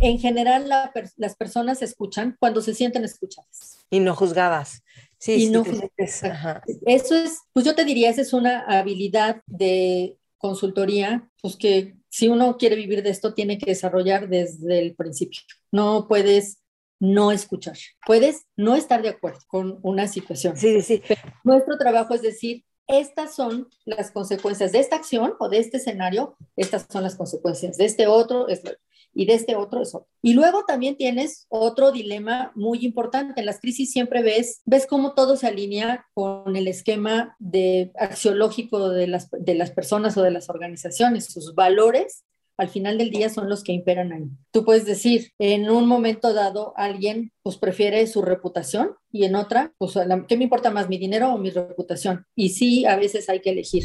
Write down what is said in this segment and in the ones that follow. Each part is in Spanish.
En general, las personas escuchan cuando se sienten escuchadas. Y no juzgadas. Sí, y sí, no, te Eso es, pues yo te diría, esa es una habilidad de consultoría, pues que si uno quiere vivir de esto, tiene que desarrollar desde el principio. No puedes no escuchar. Puedes no estar de acuerdo con una situación. Sí, sí. nuestro trabajo es decir, estas son las consecuencias de esta acción o de este escenario, estas son las consecuencias de este otro y de este otro es otro. Y luego también tienes otro dilema muy importante. En las crisis siempre ves, ves cómo todo se alinea con el esquema de axiológico de las, de las personas o de las organizaciones, sus valores al final del día son los que imperan ahí. Tú puedes decir, en un momento dado alguien pues prefiere su reputación y en otra, pues ¿qué me importa más, mi dinero o mi reputación? Y sí, a veces hay que elegir.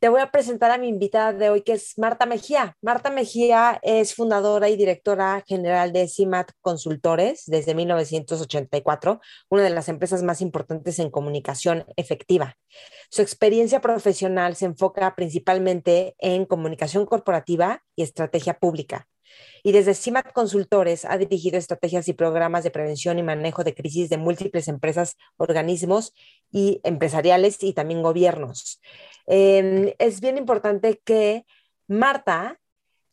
te voy a presentar a mi invitada de hoy, que es Marta Mejía. Marta Mejía es fundadora y directora general de CIMAT Consultores desde 1984, una de las empresas más importantes en comunicación efectiva. Su experiencia profesional se enfoca principalmente en comunicación corporativa y estrategia pública. Y desde CIMAT Consultores ha dirigido estrategias y programas de prevención y manejo de crisis de múltiples empresas, organismos y empresariales y también gobiernos. Em, es bien importante que Marta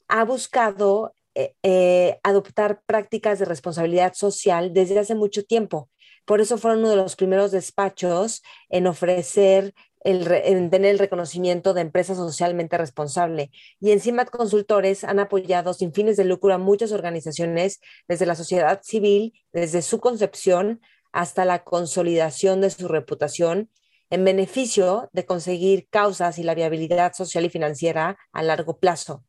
ha buscado eh, eh, adoptar prácticas de responsabilidad social desde hace mucho tiempo. Por eso fueron uno de los primeros despachos en ofrecer el, en tener el reconocimiento de empresa socialmente responsable. Y encima Consultores han apoyado sin fines de lucro a muchas organizaciones desde la sociedad civil, desde su concepción hasta la consolidación de su reputación en beneficio de conseguir causas y la viabilidad social y financiera a largo plazo.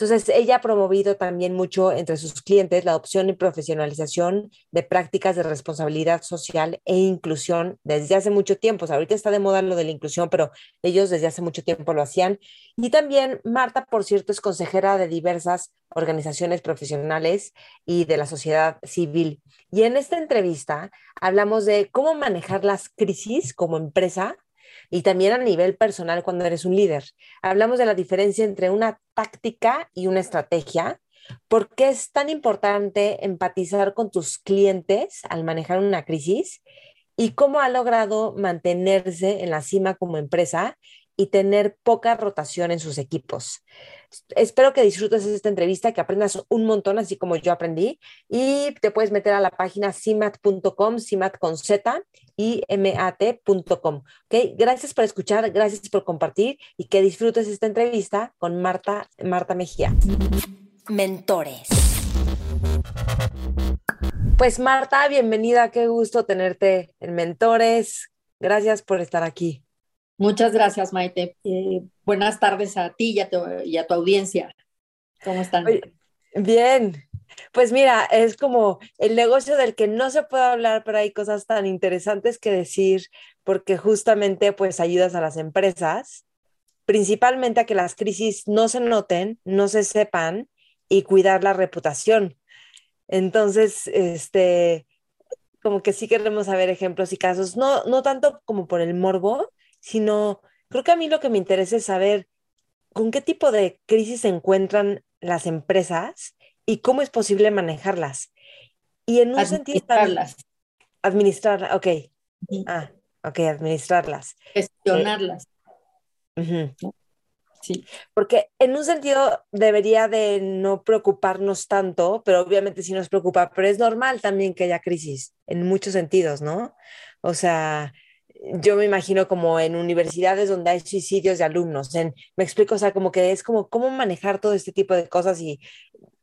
Entonces, ella ha promovido también mucho entre sus clientes la adopción y profesionalización de prácticas de responsabilidad social e inclusión desde hace mucho tiempo. ahorita está de moda lo de la inclusión, pero ellos desde hace mucho tiempo lo hacían. Y también Marta, por cierto, es consejera de diversas organizaciones profesionales y de la sociedad civil. Y en esta entrevista hablamos de cómo manejar las crisis como empresa y también a nivel personal cuando eres un líder. Hablamos de la diferencia entre una táctica y una estrategia. ¿Por qué es tan importante empatizar con tus clientes al manejar una crisis? ¿Y cómo ha logrado mantenerse en la cima como empresa y tener poca rotación en sus equipos. Espero que disfrutes esta entrevista, que aprendas un montón, así como yo aprendí, y te puedes meter a la página cimat.com, cimat con Z y mat.com. ¿Okay? Gracias por escuchar, gracias por compartir y que disfrutes esta entrevista con Marta, Marta Mejía. Mentores. Pues Marta, bienvenida, qué gusto tenerte en Mentores. Gracias por estar aquí. Muchas gracias, Maite. Eh, buenas tardes a ti y a, tu, audiencia. ¿Cómo están? Bien. Pues mira, es como el negocio del que no se puede hablar, pero hay cosas tan interesantes que decir porque justamente pues ayudas a las empresas, principalmente a que las crisis no se noten, no se sepan y cuidar la reputación. Entonces, este, como que sí queremos saber ejemplos y casos, no, no tanto como por el morbo, sino creo que a mí lo que me interesa es saber con qué tipo de crisis se encuentran las empresas y cómo es posible manejarlas. Y en un sentido... Administrarlas. ok. Ah, ok, administrarlas. Gestionarlas. Eh, sí. Porque en un sentido debería de no preocuparnos tanto, pero obviamente sí nos preocupa, pero es normal también que haya crisis en muchos sentidos, ¿no? O sea, yo me imagino como en universidades donde hay suicidios de alumnos. En, me explico, o sea, como que es como cómo manejar todo este tipo de cosas y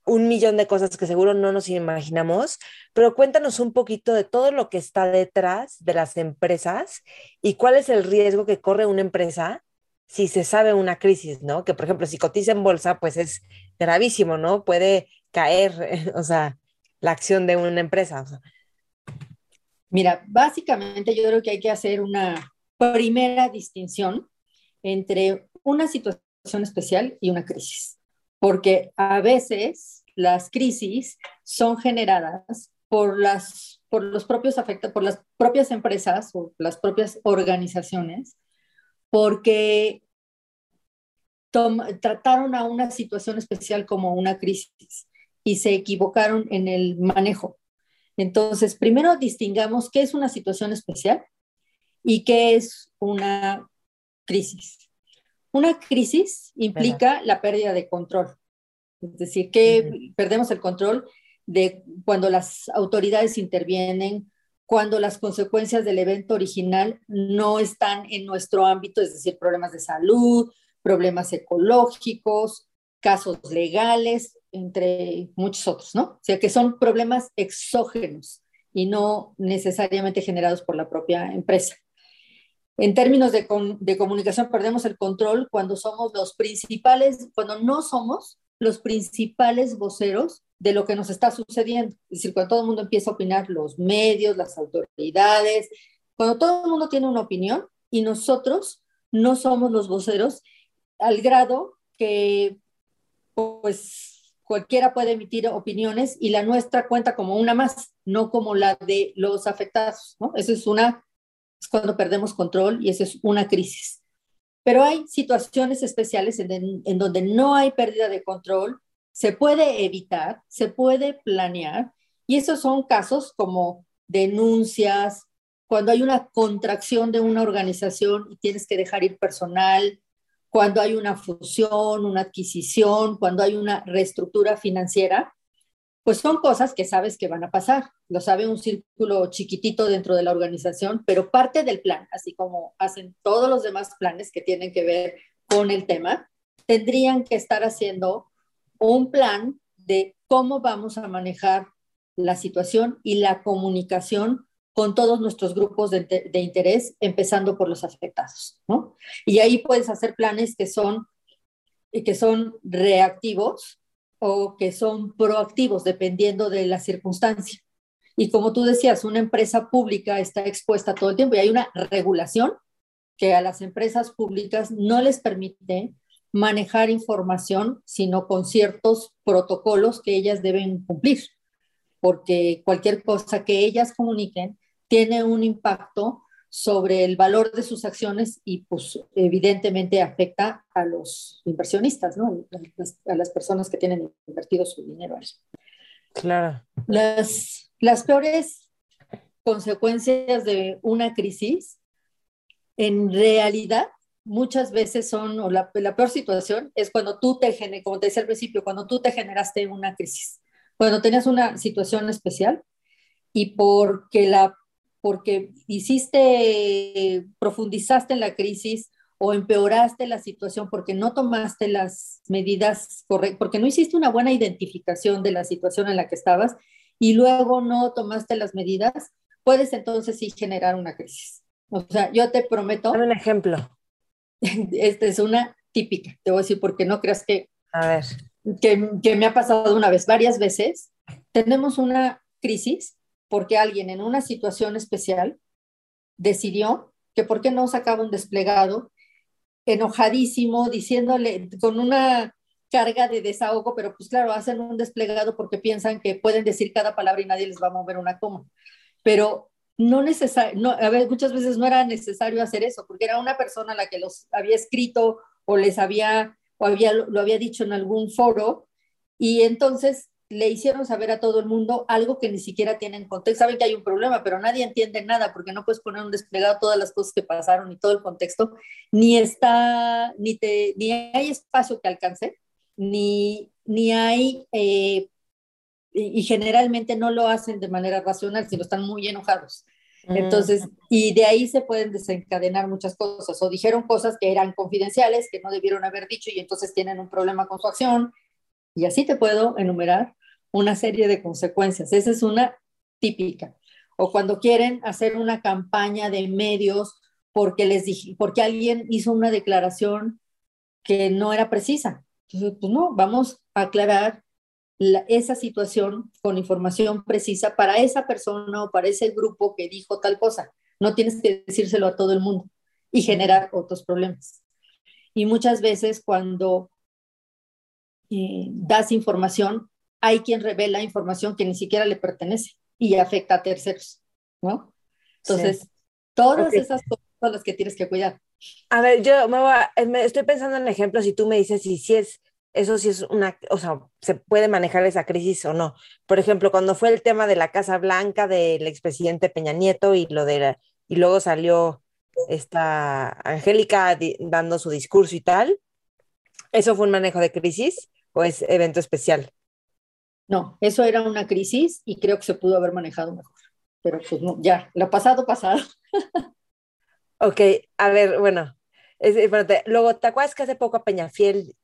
un millón de cosas que seguro no nos imaginamos, pero cuéntanos un poquito de todo lo que está detrás de las empresas y cuál es el riesgo que corre una empresa si se sabe una crisis, ¿no? Que por ejemplo, si cotiza en bolsa, pues es gravísimo, ¿no? Puede caer, o sea, la acción de una empresa. Mira, básicamente yo creo que hay que hacer una primera distinción entre una situación especial y una crisis, porque a veces las crisis son generadas por las por los propios afectados, por las propias empresas o las propias organizaciones, porque trataron a una situación especial como una crisis y se equivocaron en el manejo. Entonces, primero distingamos qué es una situación especial y qué es una crisis. Una crisis implica la pérdida de control, es decir, que perdemos el control de cuando las autoridades intervienen, cuando las consecuencias del evento original no están en nuestro ámbito, es decir, problemas de salud, problemas ecológicos, casos legales, entre muchos otros, ¿no? O sea, que son problemas exógenos y no necesariamente generados por la propia empresa. En términos de, de, comunicación, perdemos el control cuando somos los principales, cuando no somos los principales voceros de lo que nos está sucediendo. Es decir, cuando todo el mundo empieza a opinar, los medios, las autoridades, cuando todo el mundo tiene una opinión y nosotros no somos los voceros al grado que pues cualquiera puede emitir opiniones y la nuestra cuenta como una más, no como la de los afectados, ¿no? Eso es una, es cuando perdemos control y eso es una crisis. Pero hay situaciones especiales en, en donde no hay pérdida de control, se puede evitar, se puede planear y esos son casos como denuncias, cuando hay una contracción de una organización y tienes que dejar ir personal, cuando hay una fusión, una adquisición, cuando hay una reestructura financiera, pues son cosas que sabes que van a pasar. Lo sabe un círculo chiquitito dentro de la organización, pero parte del plan, así como hacen todos los demás planes que tienen que ver con el tema, tendrían que estar haciendo un plan de cómo vamos a manejar la situación y la comunicación con todos nuestros grupos de, interés, empezando por los afectados, ¿no? Y ahí puedes hacer planes que son, que son reactivos o que son proactivos, dependiendo de la circunstancia. Y como tú decías, una empresa pública está expuesta todo el tiempo y hay una regulación que a las empresas públicas no les permite manejar información, sino con ciertos protocolos que ellas deben cumplir, porque cualquier cosa que ellas comuniquen tiene un impacto sobre el valor de sus acciones y pues evidentemente afecta a los inversionistas, ¿no? A las, personas que tienen invertido su dinero. Claro. Las, las peores consecuencias de una crisis, en realidad, muchas veces son, o la, la peor situación es cuando tú te, como te decía al principio, cuando tú te generaste una crisis, cuando tenías una situación especial y porque la porque hiciste, profundizaste en la crisis o empeoraste la situación porque no tomaste las medidas correctas, porque no hiciste una buena identificación de la situación en la que estabas y luego no tomaste las medidas, puedes entonces sí generar una crisis. O sea, yo te prometo. Dame un ejemplo. Esta es una típica, te voy a decir porque no creas que, a ver. que, que me ha pasado una vez, varias veces. Tenemos una crisis porque alguien en una situación especial decidió que por qué no sacaba un desplegado enojadísimo, diciéndole con una carga de desahogo, pero pues claro, hacen un desplegado porque piensan que pueden decir cada palabra y nadie les va a mover una coma. Pero no necesario, no, a ver, muchas veces no era necesario hacer eso, porque era una persona la que los había escrito o les había, o había, lo había dicho en algún foro, y entonces le hicieron saber a todo el mundo algo que ni siquiera tienen contexto. Saben que hay un problema, pero nadie entiende nada porque no puedes poner un desplegado todas las cosas que pasaron y todo el contexto, ni está, ni, te, ni hay espacio que alcance, ni, ni hay, eh, y, generalmente no lo hacen de manera racional, sino están muy enojados. Mm. Entonces, y de ahí se pueden desencadenar muchas cosas, o dijeron cosas que eran confidenciales, que no debieron haber dicho y entonces tienen un problema con su acción, y así te puedo enumerar una serie de consecuencias. Esa es una típica. O cuando quieren hacer una campaña de medios porque les dije, porque alguien hizo una declaración que no era precisa. Entonces, pues no, vamos a aclarar esa situación con información precisa para esa persona o para ese grupo que dijo tal cosa. No tienes que decírselo a todo el mundo y generar otros problemas. Y muchas veces cuando eh, das información, hay quien revela información que ni siquiera le pertenece y afecta a terceros, ¿no? Entonces, todas esas cosas son las que tienes que cuidar. A ver, yo me, estoy pensando en ejemplos y tú me dices si, si es, eso sí es una, o sea, se puede manejar esa crisis o no. Por ejemplo, cuando fue el tema de la Casa Blanca del expresidente Peña Nieto y lo de y luego salió esta Angélica dando su discurso y tal, ¿eso fue un manejo de crisis o es evento especial? No, eso era una crisis y creo que se pudo haber manejado mejor. Pero pues no, ya, lo pasado, pasado. ok, a ver, bueno, luego, ¿te acuerdas que hace poco a Peñafiel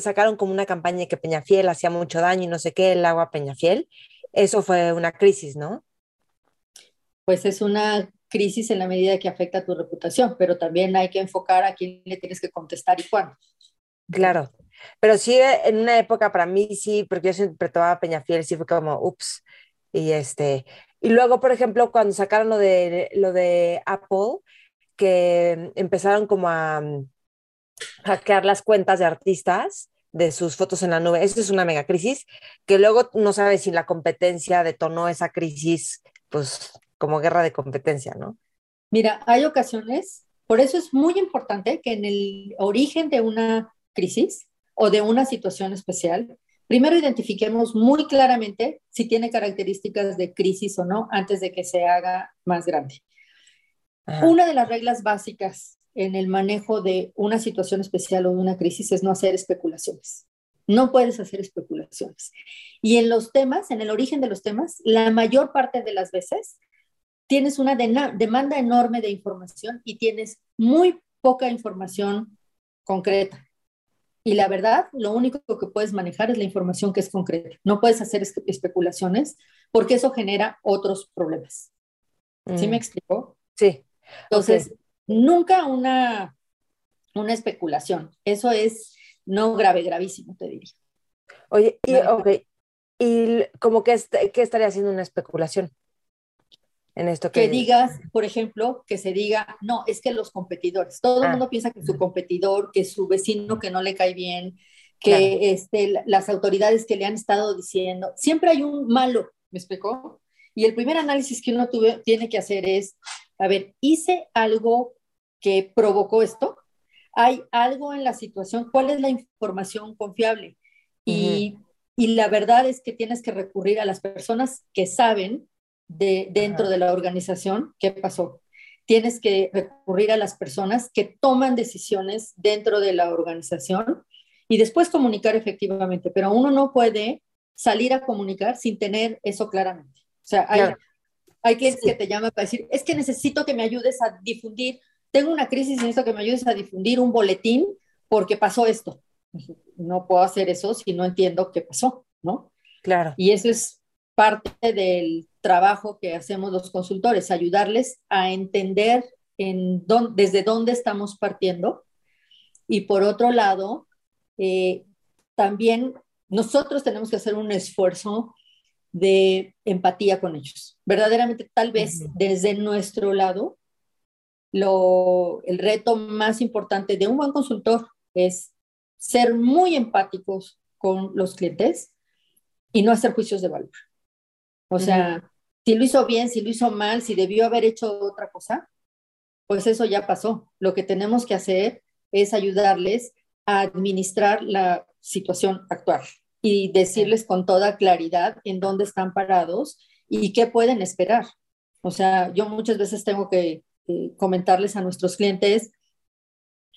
sacaron como una campaña que Peñafiel hacía mucho daño y no sé qué, el agua Peñafiel? Eso fue una crisis, ¿no? Pues es una crisis en la medida que afecta a tu reputación, pero también hay que enfocar a quién le tienes que contestar y cuándo. Claro, pero sí, en una época para mí sí, porque yo siempre tomaba Peñafiel, sí fue como, ups, y este, y luego, por ejemplo, cuando sacaron lo de, lo de Apple, que empezaron como a mm, hackear las cuentas de artistas de sus fotos en la nube, eso es una mega crisis, que luego no sabes si la competencia detonó esa crisis, pues como guerra de competencia, ¿no? Mira, hay ocasiones, por eso es muy importante que en el origen de una crisis o de una situación especial, primero identifiquemos muy claramente si tiene características de crisis o no antes de que se haga más grande. Una de las reglas básicas en el manejo de una situación especial o de una crisis es no hacer especulaciones. No puedes hacer especulaciones. Y en los temas, en el origen de los temas, la mayor parte de las veces tienes una demanda enorme de información y tienes muy poca información concreta. Y la verdad, lo único que puedes manejar es la información que es concreta. No puedes hacer especulaciones porque eso genera otros problemas. ¿Sí me mm. explico? Sí. Entonces, nunca una, una especulación. Eso es no grave, gravísimo, te diría. Oye, y, okay. ¿y como que, qué estaría haciendo una especulación? En esto que... digas, por ejemplo, que se diga, no, es que los competidores, todo el ah. mundo piensa que su competidor, que su vecino que no le cae bien, que este, las autoridades que le han estado diciendo, siempre hay un malo, ¿me explicó? Y el primer análisis que uno tuve, tiene que hacer es, a ver, ¿hice algo que provocó esto? ¿Hay algo en la situación? ¿Cuál es la información confiable? y, y la verdad es que tienes que recurrir a las personas que saben de, dentro de la organización, ¿qué pasó? Tienes que recurrir a las personas que toman decisiones dentro de la organización y después comunicar efectivamente, pero uno no puede salir a comunicar sin tener eso claramente. O sea, hay, hay clientes que te llaman para decir, es que necesito que me ayudes a difundir, tengo una crisis, necesito que me ayudes a difundir un boletín porque pasó esto. No puedo hacer eso si no entiendo qué pasó, ¿no? Claro. Y eso es parte del trabajo que hacemos los consultores, ayudarles a entender en desde dónde estamos partiendo. Y por otro lado, eh, también nosotros tenemos que hacer un esfuerzo de empatía con ellos. Verdaderamente, tal vez desde nuestro lado, lo, el reto más importante de un buen consultor es ser muy empáticos con los clientes y no hacer juicios de valor. O sea, si lo hizo bien, si lo hizo mal, si debió haber hecho otra cosa, pues eso ya pasó. Lo que tenemos que hacer es ayudarles a administrar la situación actual y decirles con toda claridad en dónde están parados y qué pueden esperar. O sea, yo muchas veces tengo que comentarles a nuestros clientes,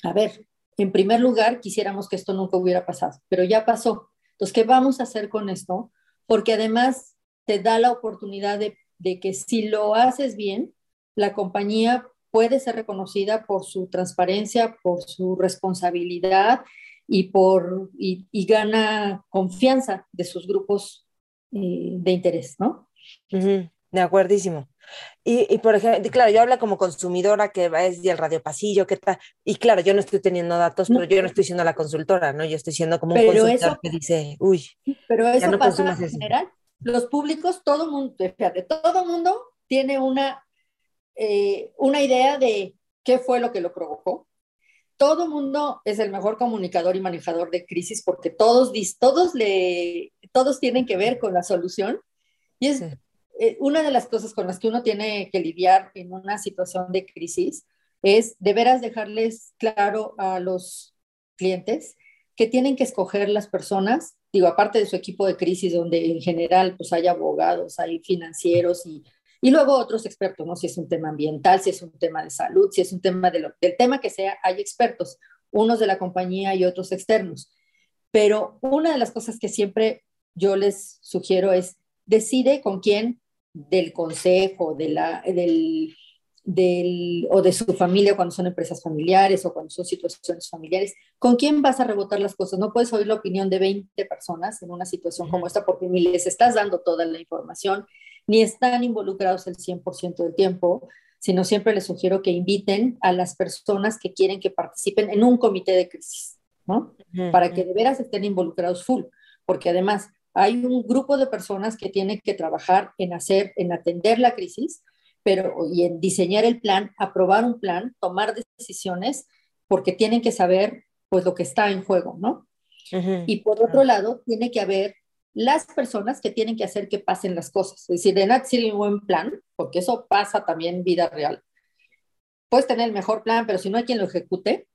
a ver, en primer lugar, quisiéramos que esto nunca hubiera pasado, pero ya pasó. Entonces, ¿qué vamos a hacer con esto? Porque además te da la oportunidad de, que si lo haces bien, la compañía puede ser reconocida por su transparencia, por su responsabilidad y, por, y, gana confianza de sus grupos eh, de interés, ¿no? De acuerdísimo. Y, por ejemplo, claro, yo hablo como consumidora que es del radio pasillo, ¿qué tal? Y claro, yo no estoy teniendo datos, pero yo no estoy siendo la consultora, ¿no? Yo estoy siendo como un consultor que dice, uy, pero eso no pasa en general. Los públicos, todo mundo, fíjate, todo mundo tiene una, eh, una idea de qué fue lo que lo provocó. Todo mundo es el mejor comunicador y manejador de crisis porque todos, todos, le, todos tienen que ver con la solución. Y es, eh, una de las cosas con las que uno tiene que lidiar en una situación de crisis es de veras dejarles claro a los clientes que tienen que escoger las personas, digo, aparte de su equipo de crisis, donde en general pues hay abogados, hay financieros y, y luego otros expertos, ¿no? Si es un tema ambiental, si es un tema de salud, si es un tema del tema que sea, hay expertos, unos de la compañía y otros externos. Pero una de las cosas que siempre yo les sugiero es decide con quién del consejo, de la, del, del, o de su familia cuando son empresas familiares o cuando son situaciones familiares, ¿con quién vas a rebotar las cosas? No puedes oír la opinión de 20 personas en una situación como esta porque ni les estás dando toda la información, ni están involucrados el 100% del tiempo, sino siempre les sugiero que inviten a las personas que quieren que participen en un comité de crisis, ¿no? Para que de veras estén involucrados full, porque además hay un grupo de personas que tienen que trabajar en hacer, en atender la crisis, pero y en diseñar el plan, aprobar un plan, tomar decisiones, porque tienen que saber pues lo que está en juego, ¿no? Y por otro lado, tiene que haber las personas que tienen que hacer que pasen las cosas. Es decir, de nada sirve un buen plan, porque eso pasa también en vida real. Puedes tener el mejor plan, pero si no hay quien lo ejecute,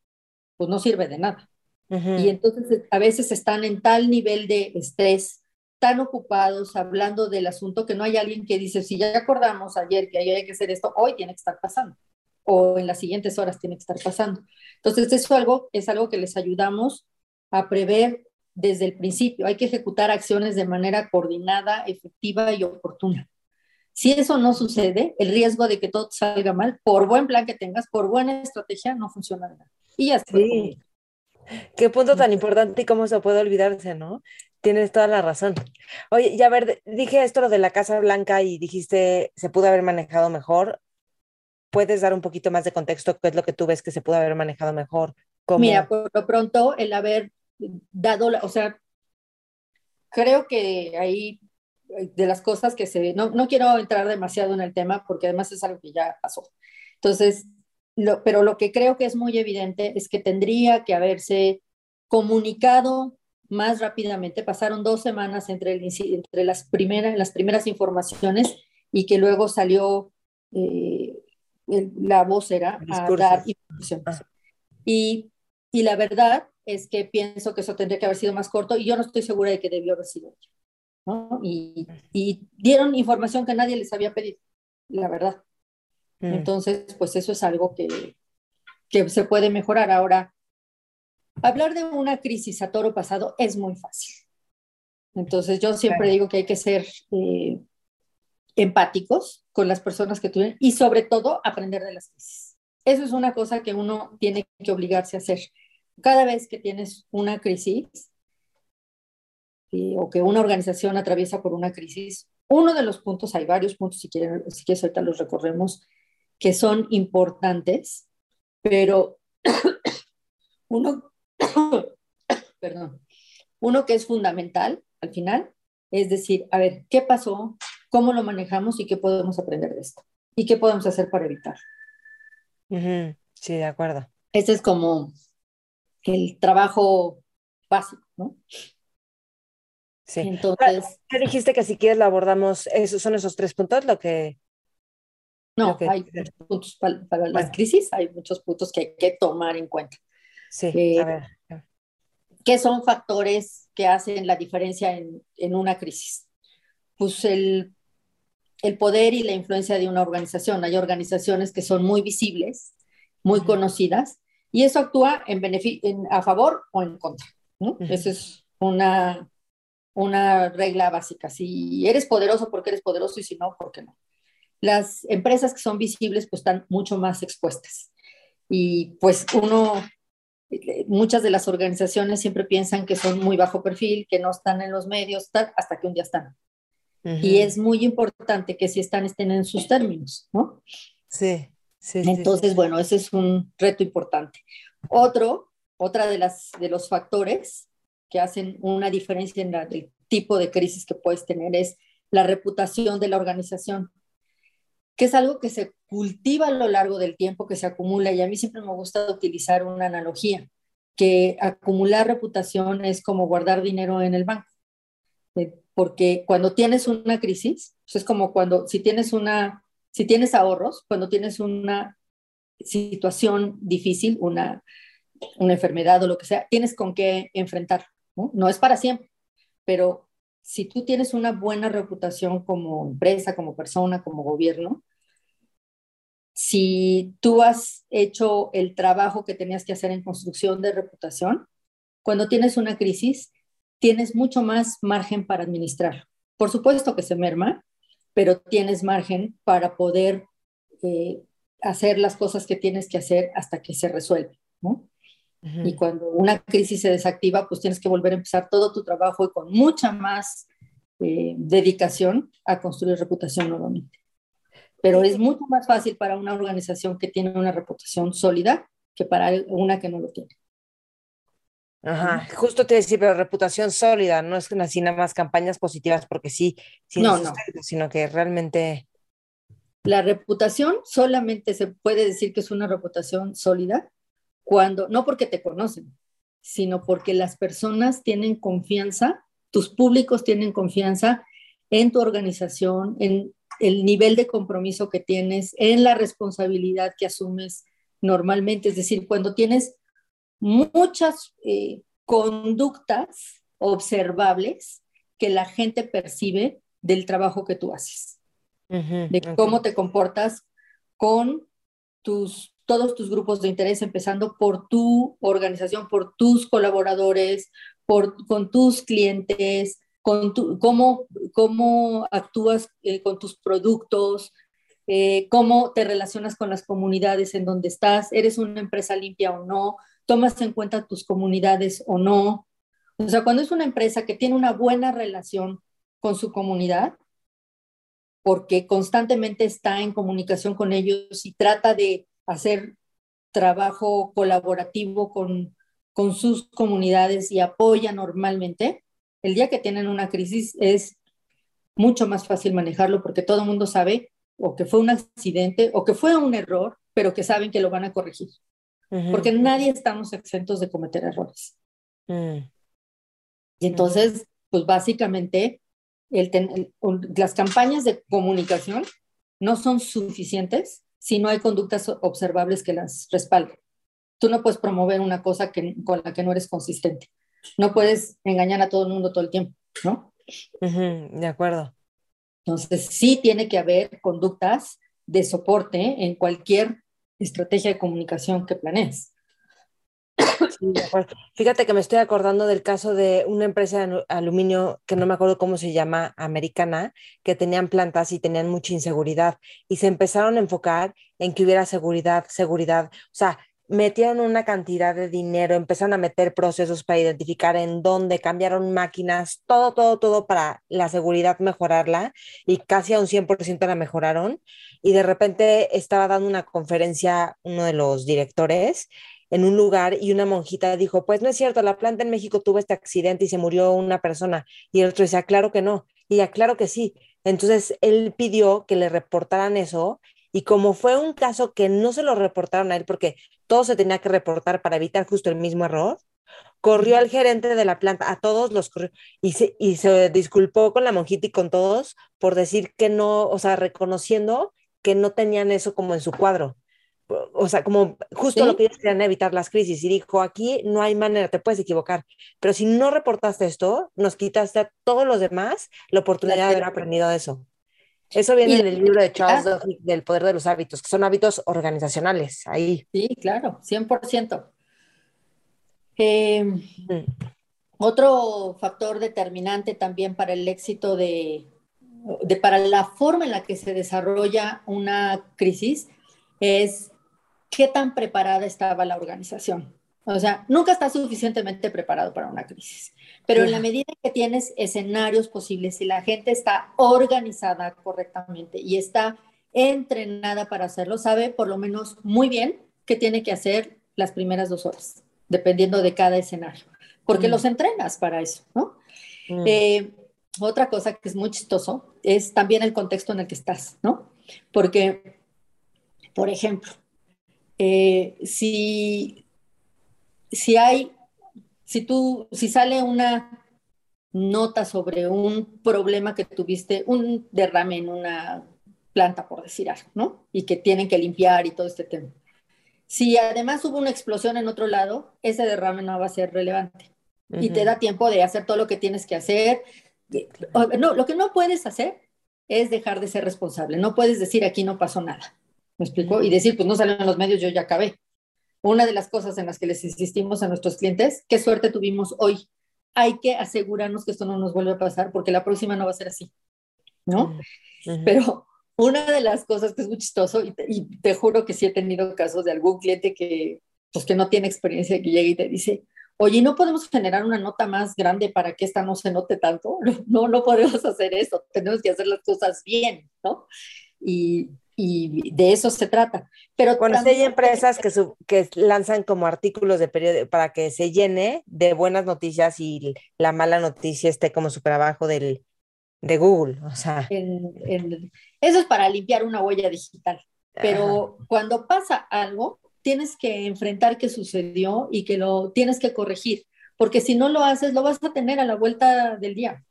pues no sirve de nada. Y entonces a veces están en tal nivel de estrés tan ocupados hablando del asunto que no hay alguien que dice, si ya acordamos ayer que hay que hacer esto, hoy tiene que estar pasando o en las siguientes horas tiene que estar pasando. Entonces, eso algo, es algo que les ayudamos a prever desde el principio. Hay que ejecutar acciones de manera coordinada, efectiva y oportuna. Si eso no sucede, el riesgo de que todo salga mal, por buen plan que tengas, por buena estrategia, no funciona nada. Y ya está. Sí. Qué punto tan importante y cómo se puede olvidarse, ¿no? Tienes toda la razón. Oye, ya ver, dije esto lo de la Casa Blanca y dijiste se pudo haber manejado mejor. ¿Puedes dar un poquito más de contexto? ¿Qué es lo que tú ves que se pudo haber manejado mejor? Mira, por lo pronto, el haber dado, la, o sea, creo que ahí de las cosas que se, no, no quiero entrar demasiado en el tema porque además es algo que ya pasó. Entonces, lo, pero lo que creo que es muy evidente es que tendría que haberse comunicado más rápidamente. Pasaron dos semanas entre, el, entre las, primeras, las primeras informaciones y que luego salió eh, la voz era a dar información. Y, y, la verdad es que pienso que eso tendría que haber sido más corto y yo no estoy segura de que debió haber sido ¿no? Y, y, dieron información que nadie les había pedido, la verdad. Mm. Entonces, pues eso es algo que, que se puede mejorar. Ahora, Hablar de una crisis a toro pasado es muy fácil. Entonces yo siempre digo que hay que ser eh, empáticos con las personas que tienen y sobre todo aprender de las crisis. Eso es una cosa que uno tiene que obligarse a hacer. Cada vez que tienes una crisis eh, o que una organización atraviesa por una crisis, uno de los puntos, hay varios puntos, si quieren, si quieres ahorita los recorremos, que son importantes, pero uno perdón, uno que es fundamental al final, es decir, a ver, ¿qué pasó? ¿Cómo lo manejamos y qué podemos aprender de esto? ¿Y qué podemos hacer para evitar? Sí, de acuerdo. Ese es como el trabajo básico, ¿no? Sí. Entonces. ¿Qué dijiste que si quieres lo abordamos? Esos son esos tres puntos lo que. No, hay muchos puntos para, las crisis, hay muchos puntos que hay que tomar en cuenta. Sí, eh, a ver. ¿Qué son factores que hacen la diferencia en, una crisis? Pues el, poder y la influencia de una organización. Hay organizaciones que son muy visibles, muy conocidas, y eso actúa en, en a favor o en contra. Esa es una, una regla básica. Si eres poderoso, porque eres poderoso, y si no, ¿por qué no? Las empresas que son visibles, pues están mucho más expuestas. Y pues uno muchas de las organizaciones siempre piensan que son muy bajo perfil, que no están en los medios, hasta que un día están. Y es muy importante que si están, estén en sus términos, ¿no? Sí, sí. Entonces, bueno, ese es un reto importante. Otro, otra de, las, de los factores que hacen una diferencia en el tipo de crisis que puedes tener es la reputación de la organización, que es algo que se cultiva a lo largo del tiempo, que se acumula, y a mí siempre me gusta utilizar una analogía, que acumular reputación es como guardar dinero en el banco, eh, porque cuando tienes una crisis, pues es como cuando, si tienes una, si tienes ahorros, cuando tienes una situación difícil, una, una enfermedad o lo que sea, tienes con qué enfrentar, ¿no? No es para siempre, pero si tú tienes una buena reputación como empresa, como persona, como gobierno, si tú has hecho el trabajo que tenías que hacer en construcción de reputación, cuando tienes una crisis, tienes mucho más margen para administrar. Por supuesto que se merma, pero tienes margen para poder eh, hacer las cosas que tienes que hacer hasta que se resuelve. ¿no? Y cuando una crisis se desactiva, pues tienes que volver a empezar todo tu trabajo y con mucha más eh, dedicación a construir reputación nuevamente. Pero es mucho más fácil para una organización que tiene una reputación sólida que para una que no lo tiene. Ajá, justo te decía, pero reputación sólida, no es que así nada más campañas positivas porque sí, no, no. sino que realmente... La reputación solamente se puede decir que es una reputación sólida cuando, no porque te conocen, sino porque las personas tienen confianza, tus públicos tienen confianza en tu organización, en el nivel de compromiso que tienes, en la responsabilidad que asumes normalmente. Es decir, cuando tienes muchas eh, conductas observables que la gente percibe del trabajo que tú haces, de cómo te comportas con tus todos tus grupos de interés, empezando por tu organización, por tus colaboradores, por, con tus clientes, con tu, cómo, cómo actúas eh, con tus productos, eh, cómo te relacionas con las comunidades en donde estás, eres una empresa limpia o no, tomas en cuenta tus comunidades o no. O sea, cuando es una empresa que tiene una buena relación con su comunidad, porque constantemente está en comunicación con ellos y trata de hacer trabajo colaborativo con, con sus comunidades y apoya normalmente, el día que tienen una crisis es mucho más fácil manejarlo porque todo el mundo sabe o que fue un accidente o que fue un error, pero que saben que lo van a corregir. Porque nadie estamos exentos de cometer errores. Mm. Y entonces, pues básicamente, el las campañas de comunicación no son suficientes si no hay conductas observables que las respalden. Tú no puedes promover una cosa que, con la que no eres consistente. No puedes engañar a todo el mundo todo el tiempo, ¿no? de acuerdo. Entonces, sí tiene que haber conductas de soporte en cualquier estrategia de comunicación que planees. Fíjate que me estoy acordando del caso de una empresa de aluminio que no me acuerdo cómo se llama, americana, que tenían plantas y tenían mucha inseguridad y se empezaron a enfocar en que hubiera seguridad, seguridad. O sea, metieron una cantidad de dinero, empezaron a meter procesos para identificar en dónde, cambiaron máquinas, todo, todo, todo para la seguridad mejorarla y casi a un 100% la mejoraron. Y de repente estaba dando una conferencia uno de los directores en un lugar y una monjita dijo, pues no es cierto, la planta en México tuvo este accidente y se murió una persona. Y el otro decía, claro que no. Y ya, claro que sí. Entonces él pidió que le reportaran eso y como fue un caso que no se lo reportaron a él porque todo se tenía que reportar para evitar justo el mismo error, corrió al gerente de la planta, a todos los corrió y se, y se disculpó con la monjita y con todos por decir que no, o sea, reconociendo que no tenían eso como en su cuadro o sea, como justo lo que ellos querían evitar las crisis y dijo, aquí no hay manera, te puedes equivocar, pero si no reportaste esto, nos quitaste a todos los demás la oportunidad de haber aprendido eso. Eso viene en el libro de Charles Duhigg del poder de los hábitos, que son hábitos organizacionales, ahí. Sí, claro, 100%. Em, mm. Otro factor determinante también para el éxito de, de, para la forma en la que se desarrolla una crisis es qué tan preparada estaba la organización. O sea, nunca estás suficientemente preparado para una crisis. Pero en la medida que tienes escenarios posibles y la gente está organizada correctamente y está entrenada para hacerlo, sabe por lo menos muy bien qué tiene que hacer las primeras dos horas, dependiendo de cada escenario, porque mm. los entrenas para eso, ¿no? Mm. Eh, otra cosa que es muy chistoso es también el contexto en el que estás, ¿no? Porque, por ejemplo, eh, si, si hay, si tú, si sale una nota sobre un problema que tuviste, un derrame en una planta, por decir algo, ¿no? Y que tienen que limpiar y todo este tema. Si además hubo una explosión en otro lado, ese derrame no va a ser relevante. Y te da tiempo de hacer todo lo que tienes que hacer. No, lo que no puedes hacer es dejar de ser responsable. No puedes decir aquí no pasó nada. ¿Me explico? Y decir, pues no salen los medios, yo ya acabé. Una de las cosas en las que les insistimos a nuestros clientes, qué suerte tuvimos hoy. Hay que asegurarnos que esto no nos vuelve a pasar porque la próxima no va a ser así. ¿No? Pero una de las cosas que es muy chistoso, y te, juro que sí he tenido casos de algún cliente que, pues, que no tiene experiencia, que llega y te dice, oye, ¿no podemos generar una nota más grande para que esta no se note tanto? No, no podemos hacer eso, tenemos que hacer las cosas bien, ¿no? Y, y de eso se trata. Pero bueno, hay empresas que, que lanzan como artículos de periódico para que se llene de buenas noticias y la mala noticia esté como súper abajo del, de Google, o sea. eso es para limpiar una huella digital. Pero cuando pasa algo, tienes que enfrentar qué sucedió y que lo tienes que corregir, porque si no lo haces, lo vas a tener a la vuelta del día.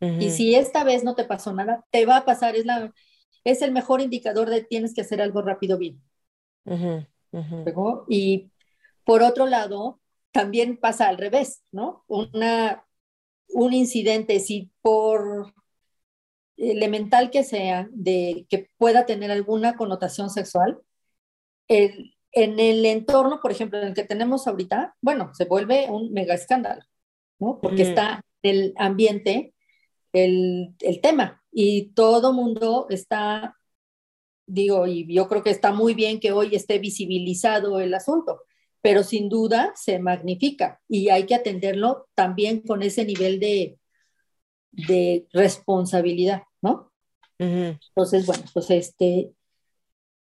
Y si esta vez no te pasó nada, te va a pasar, es, la, es el mejor indicador de tienes que hacer algo rápido bien. Y por otro lado, también pasa al revés, ¿no? Una, un incidente, si por elemental que sea, de que pueda tener alguna connotación sexual, en el entorno, por ejemplo, en el que tenemos ahorita, bueno, se vuelve un mega escándalo, ¿no? Porque mm. está en el ambiente el, el tema y todo mundo está, digo, y yo creo que está muy bien que hoy esté visibilizado el asunto, pero sin duda se magnifica y hay que atenderlo también con ese nivel de, de responsabilidad, ¿no? Entonces, bueno, pues este,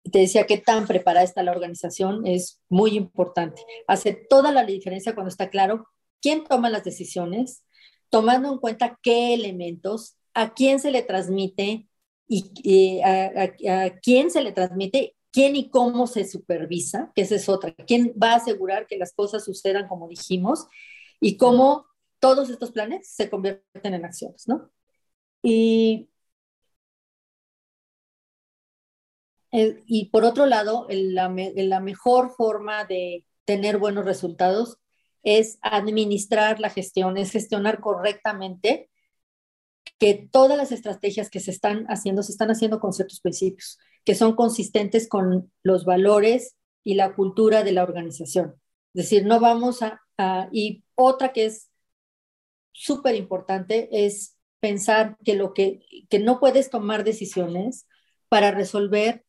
te decía que tan preparada está la organización es muy importante. Hace toda la diferencia cuando está claro quién toma las decisiones, tomando en cuenta qué elementos, a quién se le transmite y a, quién se le transmite, quién y cómo se supervisa, que esa es otra, quién va a asegurar que las cosas sucedan como dijimos y cómo todos estos planes se convierten en acciones, ¿no? Y, y por otro lado, la, la mejor forma de tener buenos resultados es administrar la gestión, es gestionar correctamente que todas las estrategias que se están haciendo se están haciendo con ciertos principios, que son consistentes con los valores y la cultura de la organización. Es decir, no vamos a, y otra que es súper importante es pensar que, lo que, que no puedes tomar decisiones para resolver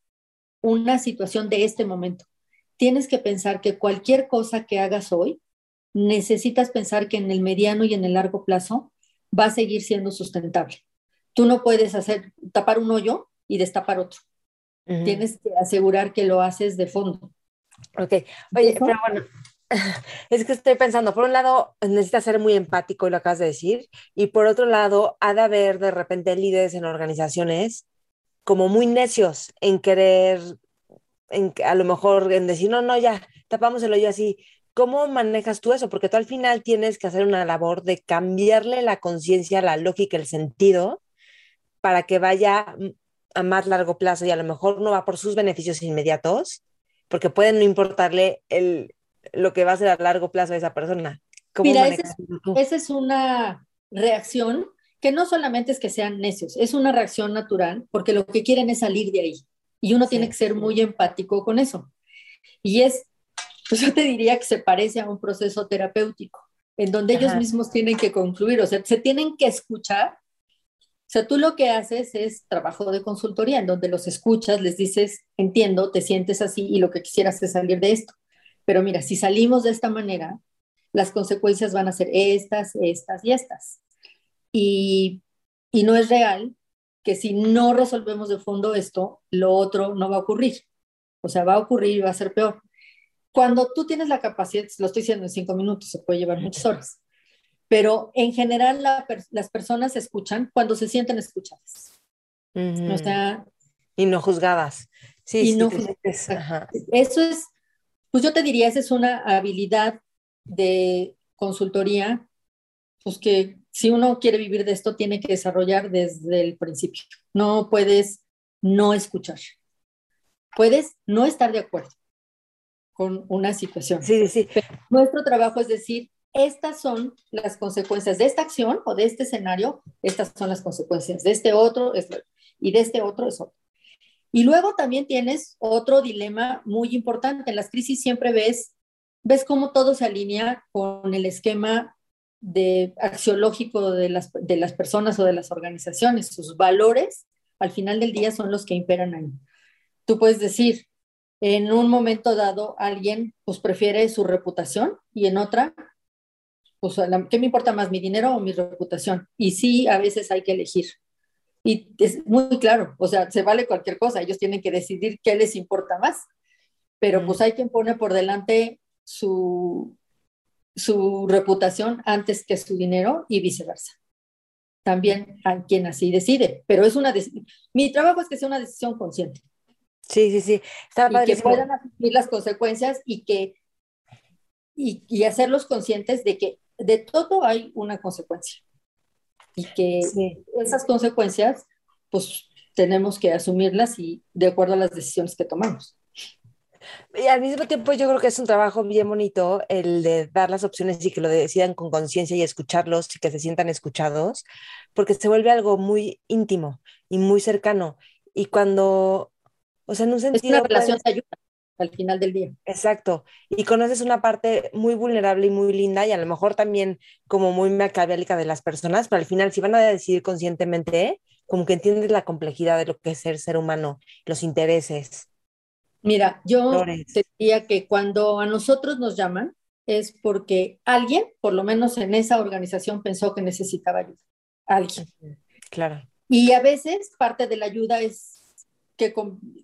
una situación de este momento. Tienes que pensar que cualquier cosa que hagas hoy, necesitas pensar que en el mediano y en el largo plazo va a seguir siendo sustentable. Tú no puedes hacer tapar un hoyo y destapar otro. Tienes que asegurar que lo haces de fondo. Ok, oye, pero bueno, es que estoy pensando, por un lado, necesitas ser muy empático, y lo acabas de decir, y por otro lado, ha de haber de repente líderes en organizaciones como muy necios en querer, en, a lo mejor en decir, no, no, ya, tapamos el hoyo así. ¿Cómo manejas tú eso? Porque tú al final tienes que hacer una labor de cambiarle la conciencia, la lógica, el sentido, para que vaya a más largo plazo y a lo mejor no va por sus beneficios inmediatos, porque pueden no importarle el, lo que va a ser a largo plazo a esa persona. Mira, esa es, una reacción que no solamente es que sean necios, es una reacción natural porque lo que quieren es salir de ahí y uno tiene que ser muy empático con eso. Y es, pues yo te diría que se parece a un proceso terapéutico en donde ellos mismos tienen que concluir, o sea, se tienen que escuchar. O sea, tú lo que haces es trabajo de consultoría, en donde los escuchas, les dices, entiendo, te sientes así y lo que quisieras es salir de esto Pero mira, si salimos de esta manera, las consecuencias van a ser estas, estas y estas. Y, y no es real que si no resolvemos de fondo esto, lo otro no va a ocurrir. O sea, va a ocurrir y va a ser peor. Cuando tú tienes la capacidad, lo estoy diciendo en cinco minutos, se puede llevar muchas horas, pero en general las personas escuchan cuando se sienten escuchadas. o sea, y no juzgadas. Sí, y no, Eso es, pues yo te diría, esa es una habilidad de consultoría, pues que si uno quiere vivir de esto, tiene que desarrollar desde el principio. No puedes no escuchar. Puedes no estar de acuerdo con una situación. Sí, sí. nuestro trabajo es decir, estas son las consecuencias de esta acción o de este escenario, estas son las consecuencias de este otro y de este otro es otro. Y luego también tienes otro dilema muy importante. En las crisis siempre ves, ves cómo todo se alinea con el esquema de axiológico de las, de las personas o de las organizaciones. Sus valores al final del día son los que imperan ahí. Tú puedes decir, en un momento dado alguien pues prefiere su reputación y en otra, pues ¿qué me importa más, mi dinero o mi reputación? Y sí, a veces hay que elegir. Y es muy claro, o sea, se vale cualquier cosa, ellos tienen que decidir qué les importa más, pero pues hay quien pone por delante su, su reputación antes que su dinero y viceversa. También hay quien así decide, pero es una mi trabajo es que sea una decisión consciente. Sí, sí, sí. y que puedan asumir las consecuencias y que y, y, hacerlos conscientes de que de todo hay una consecuencia y que esas consecuencias pues tenemos que asumirlas y de acuerdo a las decisiones que tomamos. Y al mismo tiempo yo creo que es un trabajo bien bonito el de dar las opciones y que lo decidan con conciencia y escucharlos y que se sientan escuchados, porque se vuelve algo muy íntimo y muy cercano. Y cuando, o sea, en un sentido... Es una relación de ayuda al final del día. Exacto. Y conoces una parte muy vulnerable y muy linda y a lo mejor también como muy maquiavélica de las personas, pero al final si van a decidir conscientemente, como que entiendes la complejidad de lo que es ser ser humano, los intereses. Mira, yo diría que cuando a nosotros nos llaman es porque alguien, por lo menos en esa organización, pensó que necesitaba ayuda. Alguien. Claro. Y a veces parte de la ayuda es que,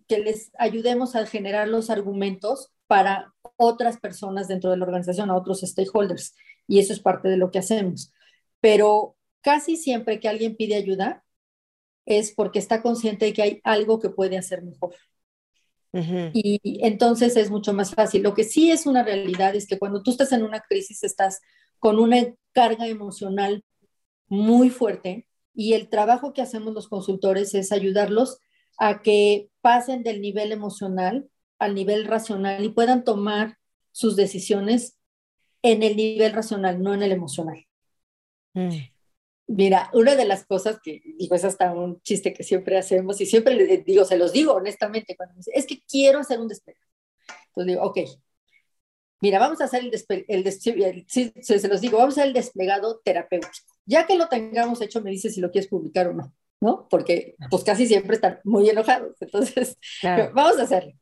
que les ayudemos a generar los argumentos para otras personas dentro de la organización, a otros stakeholders. Y eso es parte de lo que hacemos. Pero casi siempre que alguien pide ayuda es porque está consciente de que hay algo que puede hacer mejor. Y entonces es mucho más fácil. Lo que sí es una realidad es que cuando tú estás en una crisis estás con una carga emocional muy fuerte y el trabajo que hacemos los consultores es ayudarlos a que pasen del nivel emocional al nivel racional y puedan tomar sus decisiones en el nivel racional, no en el emocional. Mm. Mira, una de las cosas que, digo, es hasta un chiste que siempre hacemos y siempre les digo, se los digo honestamente, cuando me es que quiero hacer un desplegado. Entonces digo, ok, mira, vamos a hacer el, desplegado, se los digo, vamos a hacer el desplegado terapéutico. Ya que lo tengamos hecho, me dice si lo quieres publicar o no, ¿no? Porque pues casi siempre están muy enojados, entonces vamos a hacerlo.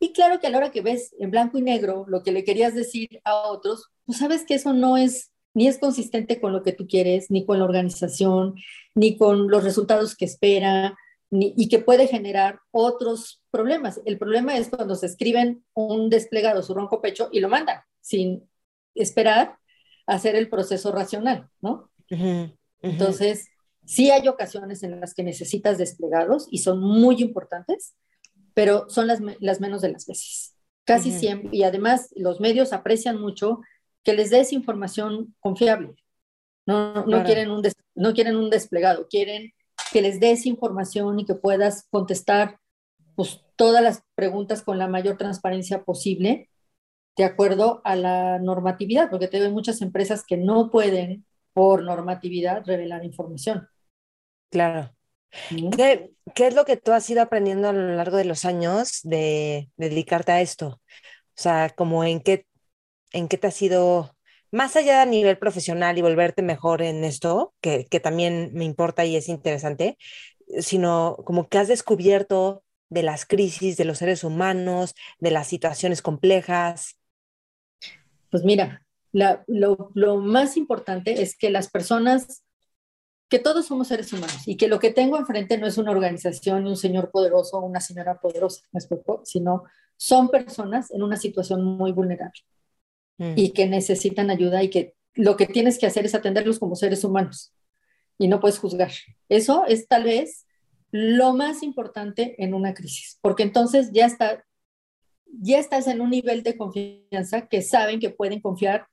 Y claro que a la hora que ves en blanco y negro lo que le querías decir a otros, pues sabes que eso no es ni es consistente con lo que tú quieres, ni con la organización, ni con los resultados que espera, y que puede generar otros problemas. El problema es cuando se escriben un desplegado, su ronco pecho, y lo mandan sin esperar hacer el proceso racional, ¿no? Entonces, sí hay ocasiones en las que necesitas desplegados y son muy importantes, pero son las, menos de las veces. Casi siempre, y además los medios aprecian mucho que les des información confiable. No, no, quieren un no quieren un desplegado, quieren que les des información y que puedas contestar pues, todas las preguntas con la mayor transparencia posible, de acuerdo a la normatividad, porque tengo muchas empresas que no pueden, por normatividad, revelar información. Claro. ¿Qué, ¿Qué, es lo que tú has ido aprendiendo a lo largo de los años de, de dedicarte a esto? O sea, como en qué en qué te ha sido, más allá a nivel profesional y volverte mejor en esto, que, que también me importa y es interesante, sino como que has descubierto de las crisis de los seres humanos, de las situaciones complejas, Pues mira, lo, lo, más importante es que las personas, que todos somos seres humanos y que lo que tengo enfrente no es una organización, un señor poderoso o una señora poderosa, sino son personas en una situación muy vulnerable mm. y que necesitan ayuda y que lo que tienes que hacer es atenderlos como seres humanos y no puedes juzgar. Eso es tal vez lo más importante en una crisis, porque entonces ya está ya estás en un nivel de confianza que saben que pueden confiar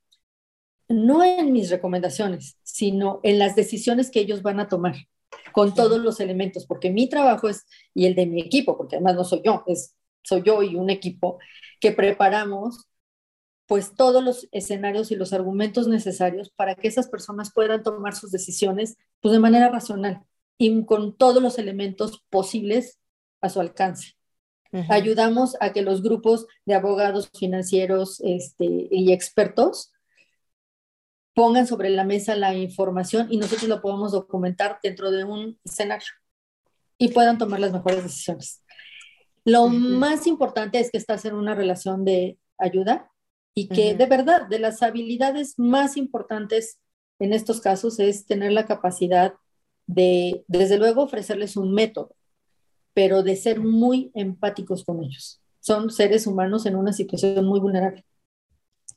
no en mis recomendaciones, sino en las decisiones que ellos van a tomar con todos los elementos, porque mi trabajo es, y el de mi equipo, porque además no soy yo, es, soy yo y un equipo que preparamos pues todos los escenarios y los argumentos necesarios para que esas personas puedan tomar sus decisiones pues de manera racional y con todos los elementos posibles a su alcance. Ayudamos a que los grupos de abogados financieros este, y expertos pongan sobre la mesa la información y nosotros lo podamos documentar dentro de un escenario y puedan tomar las mejores decisiones. Lo más importante es que estás en una relación de ayuda y que de verdad, de las habilidades más importantes en estos casos es tener la capacidad de, desde luego, ofrecerles un método, pero de ser muy empáticos con ellos. Son seres humanos en una situación muy vulnerable.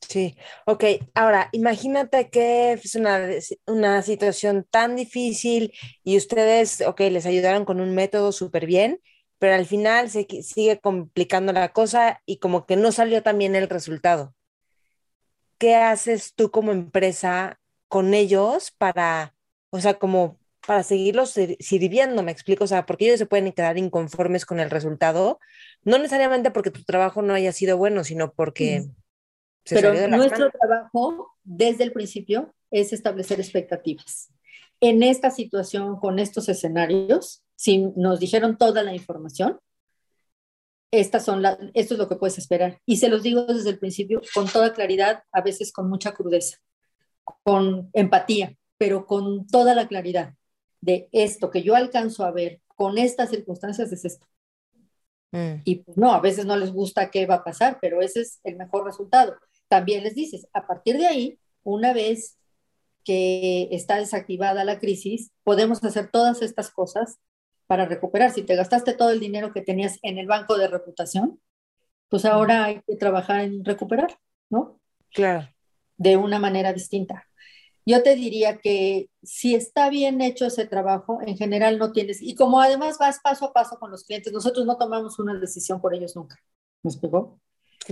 Sí, ok. Ahora, imagínate que es una, una situación tan difícil y ustedes, ok, les ayudaron con un método súper bien, pero al final se sigue complicando la cosa y como que no salió también el resultado. ¿Qué haces tú como empresa con ellos para, o sea, como para seguirlos sirviendo, me explico, o sea, porque ellos se pueden quedar inconformes con el resultado, no necesariamente porque tu trabajo no haya sido bueno, sino porque... Pero nuestro trabajo desde el principio es establecer expectativas. En esta situación, con estos escenarios, si nos dijeron toda la información, estas son la, esto es lo que puedes esperar. Y se los digo desde el principio con toda claridad, a veces con mucha crudeza, con empatía, pero con toda la claridad de esto que yo alcanzo a ver con estas circunstancias es esto. Mm. Y pues, no, a veces no les gusta qué va a pasar, pero ese es el mejor resultado. También les dices, a partir de ahí, una vez que está desactivada la crisis, podemos hacer todas estas cosas para recuperar. Si te gastaste todo el dinero que tenías en el banco de reputación, pues ahora hay que trabajar en recuperar, ¿no? Claro. De una manera distinta. Yo te diría que si está bien hecho ese trabajo, en general no tienes, y como además vas paso a paso con los clientes, nosotros no tomamos una decisión por ellos nunca. ¿Me explicó?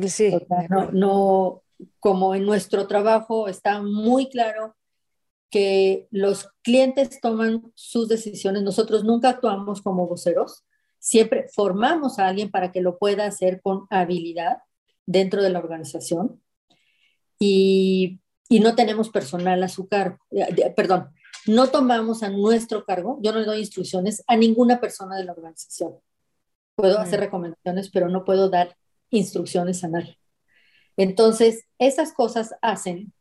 Sí. no, no, como en nuestro trabajo está muy claro que los clientes toman sus decisiones, nosotros nunca actuamos como voceros, siempre formamos a alguien para que lo pueda hacer con habilidad dentro de la organización. Y y no tenemos personal a su cargo, eh, perdón, no tomamos a nuestro cargo, yo no le doy instrucciones a ninguna persona de la organización. Puedo hacer recomendaciones, pero no puedo dar instrucciones a nadie. Entonces, esas cosas hacen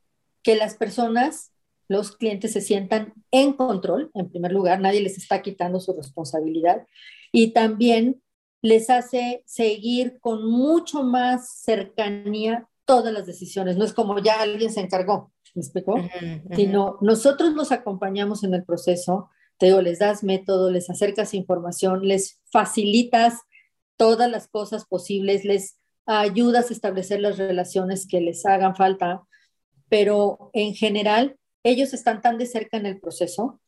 que las personas, los clientes se sientan en control, en primer lugar, nadie les está quitando su responsabilidad y también les hace seguir con mucho más cercanía todas las decisiones, no es como ya alguien se encargó, ¿me explicó? Sino nosotros los acompañamos en el proceso, te digo, les das método, les acercas información, les facilitas todas las cosas posibles, les ayudas a establecer las relaciones que les hagan falta, pero en general ellos están tan de cerca en el proceso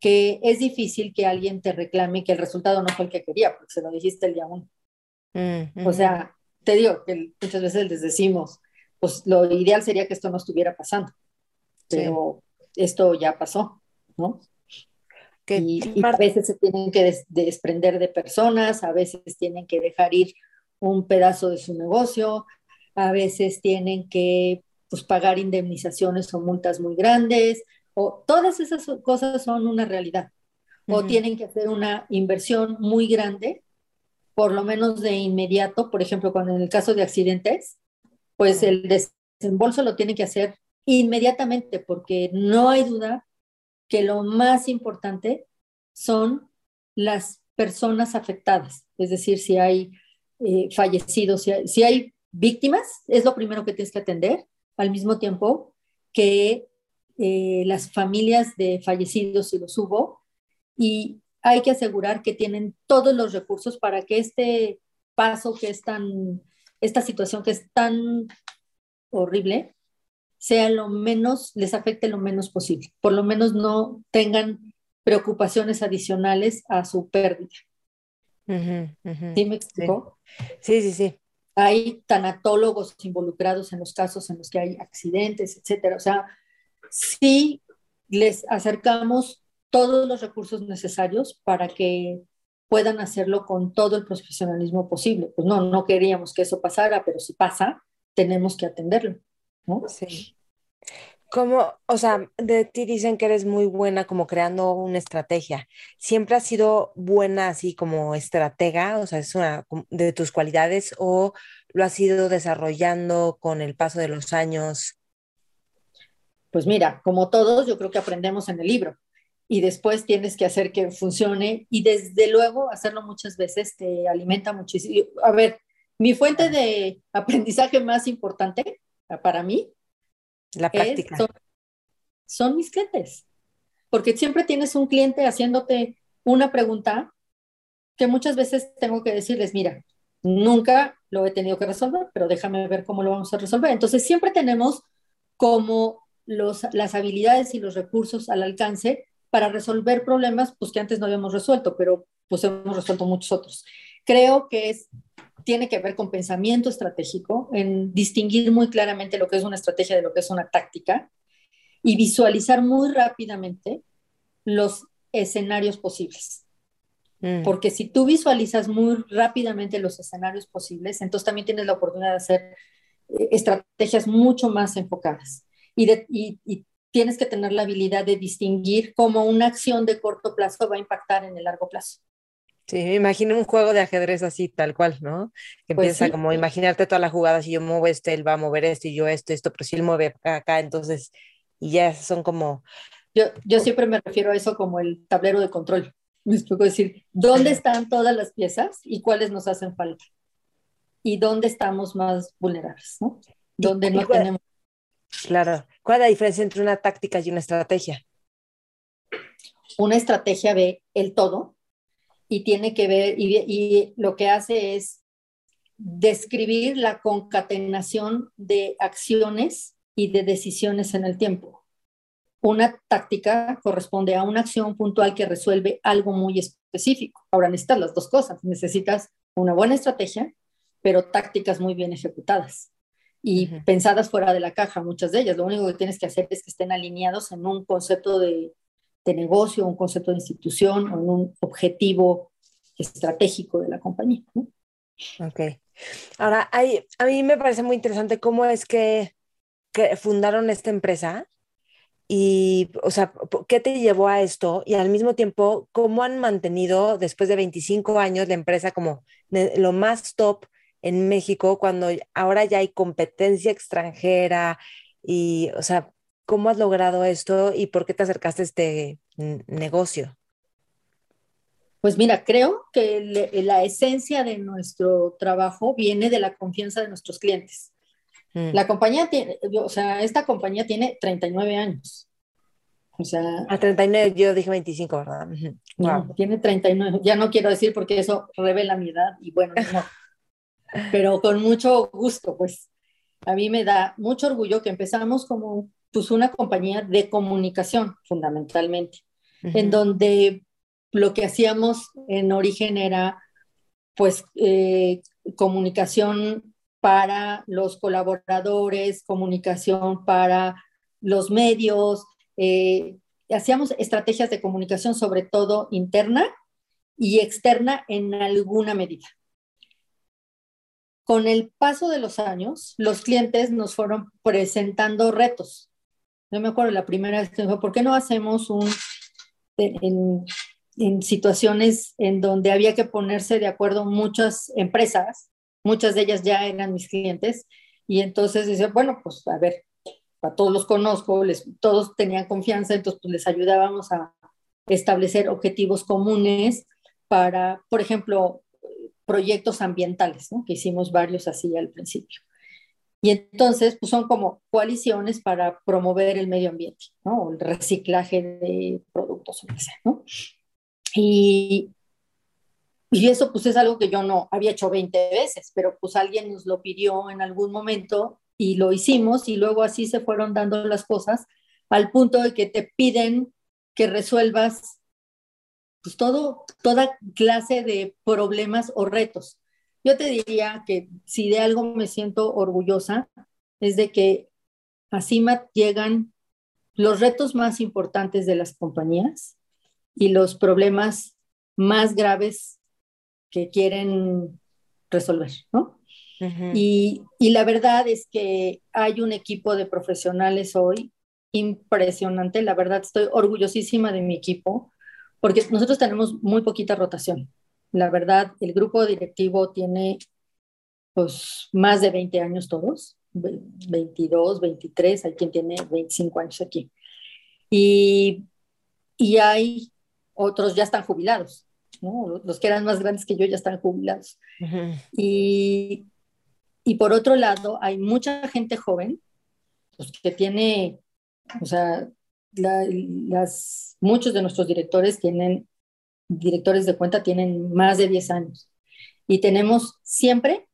que es difícil que alguien te reclame que el resultado no fue el que quería, porque se lo dijiste el día uno. O sea, te digo que muchas veces les decimos, pues lo ideal sería que esto no estuviera pasando, pero esto ya pasó, ¿no? y, a veces se tienen que desprender de personas, a veces tienen que dejar ir un pedazo de su negocio, a veces tienen que pues, pagar indemnizaciones o multas muy grandes, o todas esas cosas son una realidad. O tienen que hacer una inversión muy grande por lo menos de inmediato, por ejemplo, cuando en el caso de accidentes, pues el desembolso lo tienen que hacer inmediatamente, porque no hay duda que lo más importante son las personas afectadas, es decir, si hay eh, fallecidos, si hay, víctimas, es lo primero que tienes que atender, al mismo tiempo que eh, las familias de fallecidos, si los hubo, y hay que asegurar que tienen todos los recursos para que este paso que es tan, esta situación que es tan horrible, sea lo menos, les afecte lo menos posible, por lo menos no tengan preocupaciones adicionales a su pérdida. ¿Sí me explicó? Sí, sí, sí. Hay tanatólogos involucrados en los casos en los que hay accidentes, etcétera. O sea, sí les acercamos todos los recursos necesarios para que puedan hacerlo con todo el profesionalismo posible. Pues no, no queríamos que eso pasara, pero si pasa, tenemos que atenderlo, ¿no? Sí. Como, o sea, de ti dicen que eres muy buena como creando una estrategia. ¿Siempre has sido buena así como estratega? O sea, ¿es una de tus cualidades o lo has ido desarrollando con el paso de los años? Pues mira, como todos, yo creo que aprendemos en el libro y después tienes que hacer que funcione y desde luego hacerlo muchas veces te alimenta muchísimo. A ver, mi fuente de aprendizaje más importante para mí la práctica. son, mis clientes. Porque siempre tienes un cliente haciéndote una pregunta que muchas veces tengo que decirles, mira, nunca lo he tenido que resolver, pero déjame ver cómo lo vamos a resolver. Entonces, siempre tenemos como los, las habilidades y los recursos al alcance para resolver problemas pues, que antes no habíamos resuelto, pero pues hemos resuelto muchos otros. Creo que es tiene que ver con pensamiento estratégico, en distinguir muy claramente lo que es una estrategia de lo que es una táctica y visualizar muy rápidamente los escenarios posibles. Mm. Porque si tú visualizas muy rápidamente los escenarios posibles, entonces también tienes la oportunidad de hacer eh, estrategias mucho más enfocadas. Y, y, tienes que tener la habilidad de distinguir cómo una acción de corto plazo va a impactar en el largo plazo. Sí, me imagino un juego de ajedrez así, tal cual, ¿no? Que pues empieza como imaginarte todas las jugadas, si yo muevo este, él va a mover esto y yo esto, esto, pero si él mueve acá, entonces, y ya son como... Yo, yo siempre me refiero a eso como el tablero de control. Me explico decir, ¿dónde están todas las piezas y cuáles nos hacen falta? Y dónde estamos más vulnerables, ¿no? Dónde no tenemos... Claro. ¿Cuál es la diferencia entre una táctica y una estrategia? Una estrategia ve el todo y tiene que ver, y, lo que hace es describir la concatenación de acciones y de decisiones en el tiempo. Una táctica corresponde a una acción puntual que resuelve algo muy específico. Ahora necesitas las dos cosas. Necesitas una buena estrategia, pero tácticas muy bien ejecutadas y pensadas fuera de la caja, muchas de ellas. Lo único que tienes que hacer es que estén alineados en un concepto de, de negocio, un concepto de institución o un objetivo estratégico de la compañía. Ok. Ahora, hay, a mí me parece muy interesante cómo es que, que, fundaron esta empresa y, o sea, ¿qué te llevó a esto? Y al mismo tiempo, ¿cómo han mantenido después de 25 años la empresa como lo más top en México cuando ahora ya hay competencia extranjera? Y, o sea, ¿Cómo has logrado esto y por qué te acercaste a este negocio? Pues mira, creo que la esencia de nuestro trabajo viene de la confianza de nuestros clientes. Mm. La compañía tiene, o sea, esta compañía tiene 39 años. O sea. A 39, yo dije 25, ¿verdad? No, tiene 39. Ya no quiero decir porque eso revela mi edad y bueno, no. Pero con mucho gusto, pues. A mí me da mucho orgullo que empezamos como pues una compañía de comunicación fundamentalmente, en donde lo que hacíamos en origen era pues eh, comunicación para los colaboradores, comunicación para los medios, eh, hacíamos estrategias de comunicación sobre todo interna y externa en alguna medida. Con el paso de los años, los clientes nos fueron presentando retos yo me acuerdo la primera vez que dijo, ¿por qué no hacemos un, en, situaciones en donde había que ponerse de acuerdo muchas empresas, muchas de ellas ya eran mis clientes, y entonces dice, bueno, pues a ver, a todos los conozco, les, todos tenían confianza, entonces pues les ayudábamos a establecer objetivos comunes para, por ejemplo, proyectos ambientales, ¿no? que hicimos varios así al principio. Y entonces, pues son como coaliciones para promover el medio ambiente, ¿no? El reciclaje de productos, o que sea, ¿no? Y, y eso pues es algo que yo no había hecho 20 veces, pero pues alguien nos lo pidió en algún momento y lo hicimos y luego así se fueron dando las cosas al punto de que te piden que resuelvas pues todo, toda clase de problemas o retos. Yo te diría que si de algo me siento orgullosa es de que a CIMAT llegan los retos más importantes de las compañías y los problemas más graves que quieren resolver, ¿no? y, y, la verdad es que hay un equipo de profesionales hoy impresionante, la verdad estoy orgullosísima de mi equipo, porque nosotros tenemos muy poquita rotación. La verdad, el grupo directivo tiene pues más de 20 años todos, 22, 23, hay quien tiene 25 años aquí. Y, y hay otros ya están jubilados, ¿no? los que eran más grandes que yo ya están jubilados. y, y, por otro lado, hay mucha gente joven pues, que tiene, o sea, las, muchos de nuestros directores tienen, directores de cuenta tienen más de 10 años. Y tenemos siempre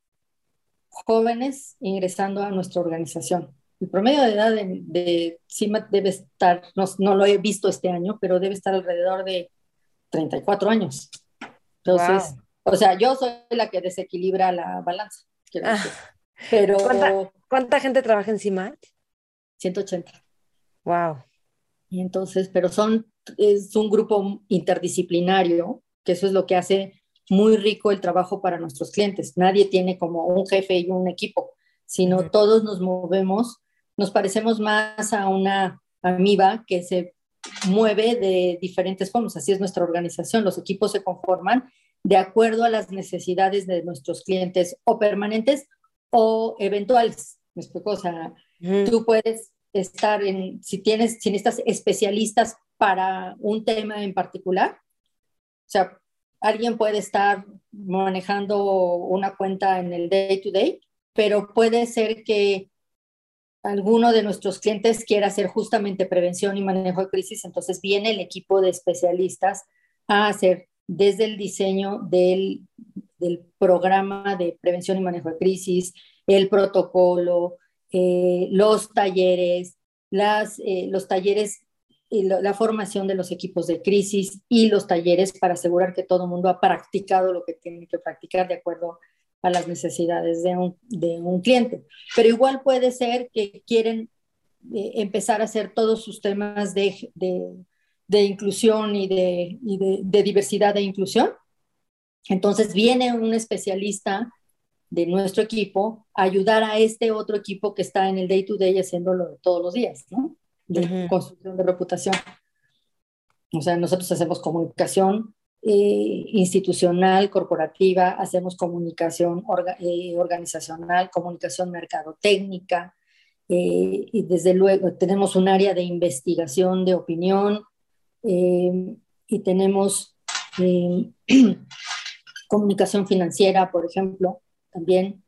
jóvenes ingresando a nuestra organización. El promedio de edad de, de CIMAT debe estar, no, no, lo he visto este año, pero debe estar alrededor de 34 años. Entonces, o sea, yo soy la que desequilibra la balanza. Ah. Pero, ¿Cuánta, ¿Cuánta, gente trabaja en CIMAT? 180. Wow. Y entonces, pero son, es un grupo interdisciplinario, que eso es lo que hace muy rico el trabajo para nuestros clientes. Nadie tiene como un jefe y un equipo, sino todos nos movemos, nos parecemos más a una amiba que se mueve de diferentes formas. Así es nuestra organización. Los equipos se conforman de acuerdo a las necesidades de nuestros clientes o permanentes o eventuales. ¿Me explico? O sea, tú puedes estar en, si tienes, si necesitas especialistas para un tema en particular, o sea, alguien puede estar manejando una cuenta en el day to day, pero puede ser que alguno de nuestros clientes quiera hacer justamente prevención y manejo de crisis, entonces viene el equipo de especialistas a hacer desde el diseño del, del programa de prevención y manejo de crisis, el protocolo, eh, los talleres, las, eh, los talleres y la formación de los equipos de crisis y los talleres para asegurar que todo el mundo ha practicado lo que tiene que practicar de acuerdo a las necesidades de un, de un cliente. Pero igual puede ser que quieren eh, empezar a hacer todos sus temas de, de, de inclusión y, de, y de, diversidad e inclusión. Entonces viene un especialista de nuestro equipo ayudar a este otro equipo que está en el day to day haciéndolo todos los días, ¿no? De construcción de reputación. O sea, nosotros hacemos comunicación eh, institucional, corporativa, hacemos comunicación eh, organizacional, comunicación mercadotécnica, eh, y desde luego tenemos un área de investigación de opinión y tenemos comunicación financiera, por ejemplo, también.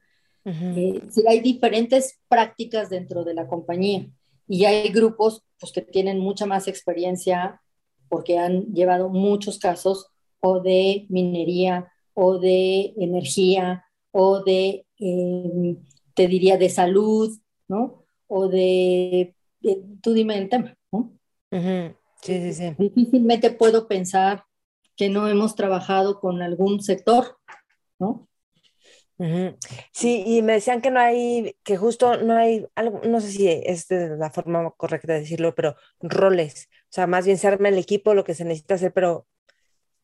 hay diferentes prácticas dentro de la compañía y hay grupos pues, que tienen mucha más experiencia porque han llevado muchos casos o de minería o de energía o de, em, te diría, de salud, ¿no? O de, tú dime el tema, ¿no? Sí, sí, sí. Difícilmente puedo pensar que no hemos trabajado con algún sector, ¿no? Sí, y me decían que no hay, que justo no hay, algo, no sé si es de la forma correcta de decirlo, pero roles, o sea, más bien se arma el equipo, lo que se necesita hacer, pero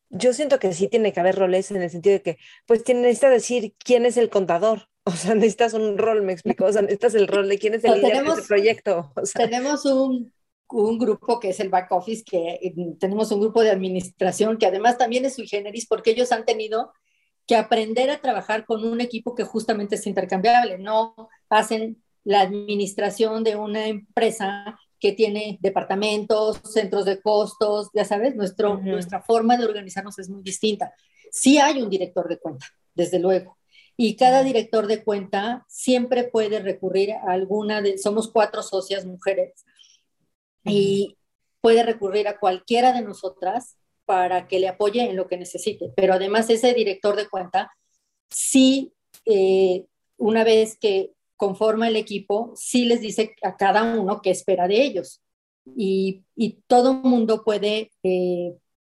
yo siento que sí tiene que haber roles en el sentido de que, pues necesitas decir quién es el contador, o sea, necesitas un rol, me explico, o sea, necesitas el rol de quién es el líder del proyecto. Tenemos un, un, grupo que es el back office, que eh, tenemos un grupo de administración que además también es sui generis porque ellos han tenido que aprender a trabajar con un equipo que justamente es intercambiable, no hacen la administración de una empresa que tiene departamentos, centros de costos, ya sabes, nuestro, nuestra forma de organizarnos es muy distinta. Sí hay un director de cuenta, desde luego, Y cada director de cuenta siempre puede recurrir a alguna de, somos cuatro socias mujeres, y puede recurrir a cualquiera de nosotras para que le apoye en lo que necesite. Pero además ese director de cuenta, sí, eh, una vez que conforma el equipo, sí les dice a cada uno qué espera de ellos. Y, y todo mundo puede, eh,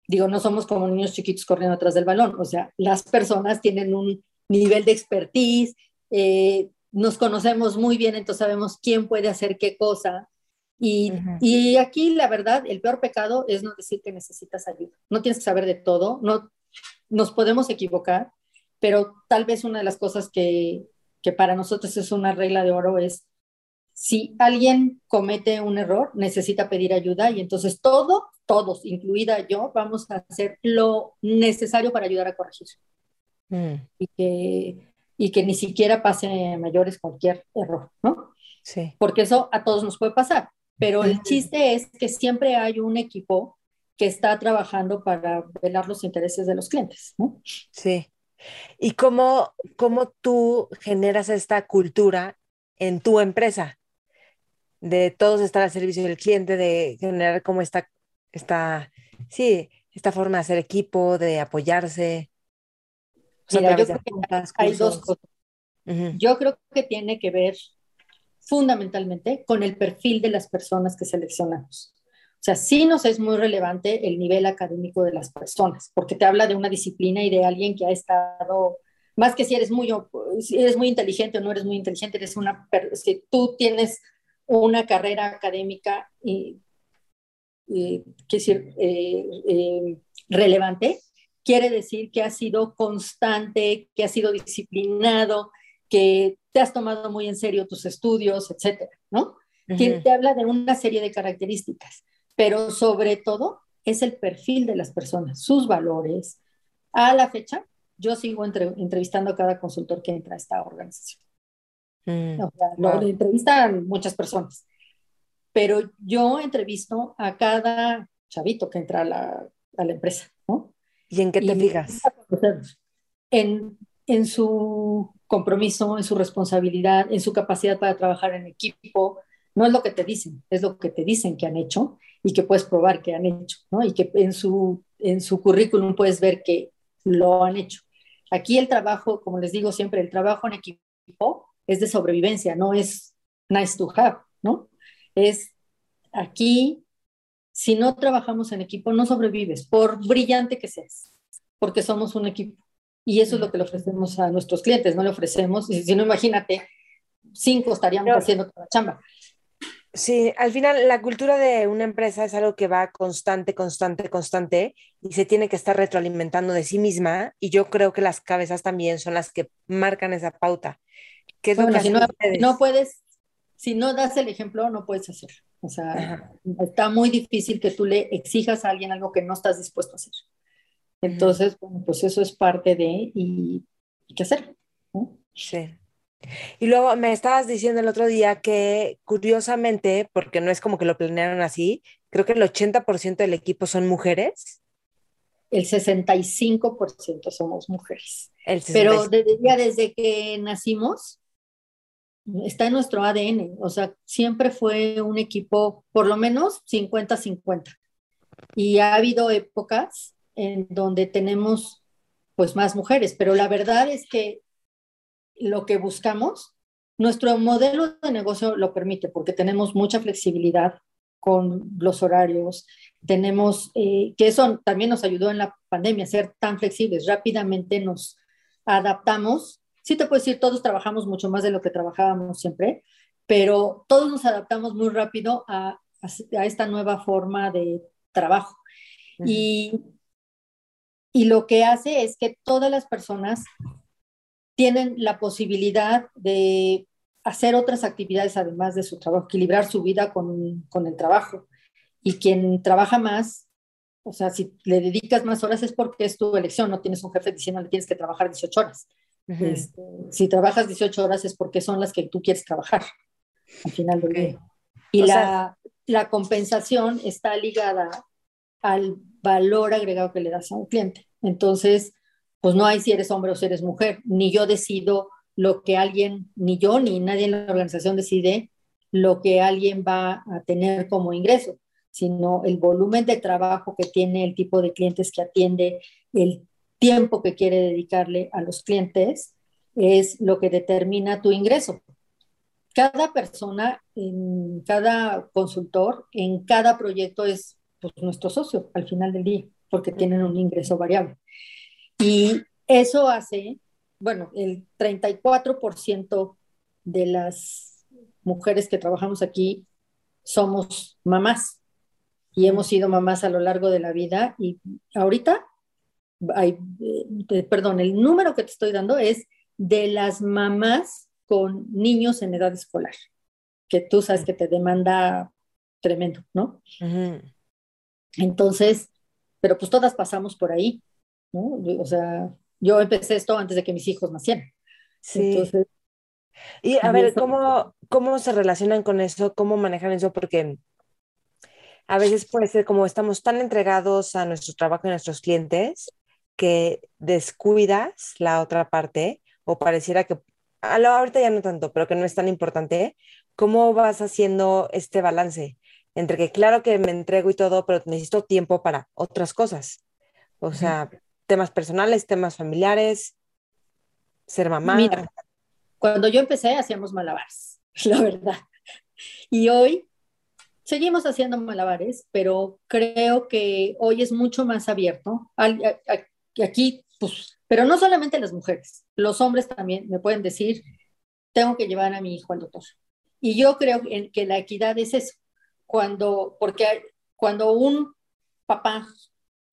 digo, no somos como niños chiquitos corriendo atrás del balón, o sea, las personas tienen un nivel de expertise, eh, nos conocemos muy bien, entonces sabemos quién puede hacer qué cosa. Y, y, aquí la verdad, el peor pecado es no decir que necesitas ayuda. No tienes que saber de todo, no, nos podemos equivocar, pero tal vez una de las cosas que, que para nosotros es una regla de oro es si alguien comete un error, necesita pedir ayuda y entonces todo, todos, incluida yo, vamos a hacer lo necesario para ayudar a corregir. Mm. Y, que, y que ni siquiera pase a mayores cualquier error, ¿no? Sí. Porque eso a todos nos puede pasar. Pero el chiste es que siempre hay un equipo que está trabajando para velar los intereses de los clientes, ¿no? Sí. ¿Y cómo, cómo tú generas esta cultura en tu empresa? De todos estar al servicio del cliente, de generar como esta, esta, sí, esta forma de hacer equipo, de apoyarse. Mira, yo creo que hay dos cosas. Yo creo que tiene que ver fundamentalmente con el perfil de las personas que seleccionamos. O sea, sí nos es muy relevante el nivel académico de las personas, porque te habla de una disciplina y de alguien que ha estado, más que si eres muy, eres muy inteligente o no eres muy inteligente, eres una, si tú tienes una carrera académica y, decir, eh, eh, relevante, quiere decir que has sido constante, que has sido disciplinado, que te has tomado muy en serio tus estudios, etcétera, ¿no? te habla de una serie de características, pero sobre todo es el perfil de las personas, sus valores. A la fecha, yo sigo entrevistando a cada consultor que entra a esta organización. Mm, lo entrevistan muchas personas, pero yo entrevisto a cada chavito que entra a la, a la empresa, ¿no? ¿Y en qué te fijas? En, en su compromiso, en su responsabilidad, en su capacidad para trabajar en equipo. No es lo que te dicen, es lo que te dicen que han hecho y que puedes probar que han hecho, ¿no? Y que en su, en su currículum puedes ver que lo han hecho. Aquí el trabajo, como les digo siempre, el trabajo en equipo es de sobrevivencia, no es nice to have, ¿no? Es aquí, si no trabajamos en equipo, no sobrevives, por brillante que seas, porque somos un equipo. Y eso es lo que le ofrecemos a nuestros clientes, no le ofrecemos, y si no, imagínate, cinco estaríamos haciendo toda la chamba. Sí, al final la cultura de una empresa es algo que va constante, constante, constante y se tiene que estar retroalimentando de sí misma y yo creo que las cabezas también son las que marcan esa pauta. ¿Qué es lo que si no, no, puedes, si no das el ejemplo, no puedes hacer. O sea, está muy difícil que tú le exijas a alguien algo que no estás dispuesto a hacer. Entonces, bueno, pues eso es parte de y, qué hacer. Sí. Y luego me estabas diciendo el otro día que curiosamente, porque no es como que lo planearon así, creo que el 80% del equipo son mujeres. El 65% somos mujeres. Pero desde, desde que nacimos, está en nuestro ADN. O sea, siempre fue un equipo por lo menos 50-50. Y ha habido épocas en donde tenemos pues más mujeres, pero la verdad es que lo que buscamos, nuestro modelo de negocio lo permite porque tenemos mucha flexibilidad con los horarios, tenemos, eh, que eso también nos ayudó en la pandemia a ser tan flexibles, rápidamente nos adaptamos. Sí te puedo decir, todos trabajamos mucho más de lo que trabajábamos siempre, pero todos nos adaptamos muy rápido a, a, esta nueva forma de trabajo. Y y lo que hace es que todas las personas tienen la posibilidad de hacer otras actividades además de su trabajo, equilibrar su vida con, con el trabajo. Y quien trabaja más, o sea, si le dedicas más horas es porque es tu elección, no tienes un jefe diciendo que tienes que trabajar 18 horas. Este, si trabajas 18 horas es porque son las que tú quieres trabajar al final del día. Y la, la compensación está ligada al valor agregado que le das a un cliente. Entonces, pues no hay si eres hombre o si eres mujer, ni yo decido lo que alguien, ni yo ni nadie en la organización decide lo que alguien va a tener como ingreso, sino el volumen de trabajo que tiene, el tipo de clientes que atiende, el tiempo que quiere dedicarle a los clientes, es lo que determina tu ingreso. Cada persona, en cada consultor, en cada proyecto es pues, nuestro socio al final del día, porque tienen un ingreso variable. Y eso hace, bueno, el 34% de las mujeres que trabajamos aquí somos mamás. Y hemos sido mamás a lo largo de la vida y ahorita, hay, eh, perdón, el número que te estoy dando es de las mamás con niños en edad escolar, que tú sabes que te demanda tremendo, ¿no? Entonces, pero pues todas pasamos por ahí, ¿no? O sea, yo empecé esto antes de que mis hijos nacieran. Sí. y a ver, ¿cómo, ¿cómo se relacionan con eso? ¿Cómo manejan eso? Porque a veces puede ser como estamos tan entregados a nuestro trabajo y a nuestros clientes que descuidas la otra parte o pareciera que, ahorita ya no tanto, pero que no es tan importante. ¿Cómo vas haciendo este balance? Entre que claro que me entrego y todo, pero necesito tiempo para otras cosas. O sea, temas personales, temas familiares, ser mamá. Mira, cuando yo empecé hacíamos malabares, la verdad. Y hoy seguimos haciendo malabares, pero creo que hoy es mucho más abierto. Aquí, pues, pero no solamente las mujeres, los hombres también me pueden decir, tengo que llevar a mi hijo al doctor. Y yo creo que la equidad es eso cuando, porque cuando un papá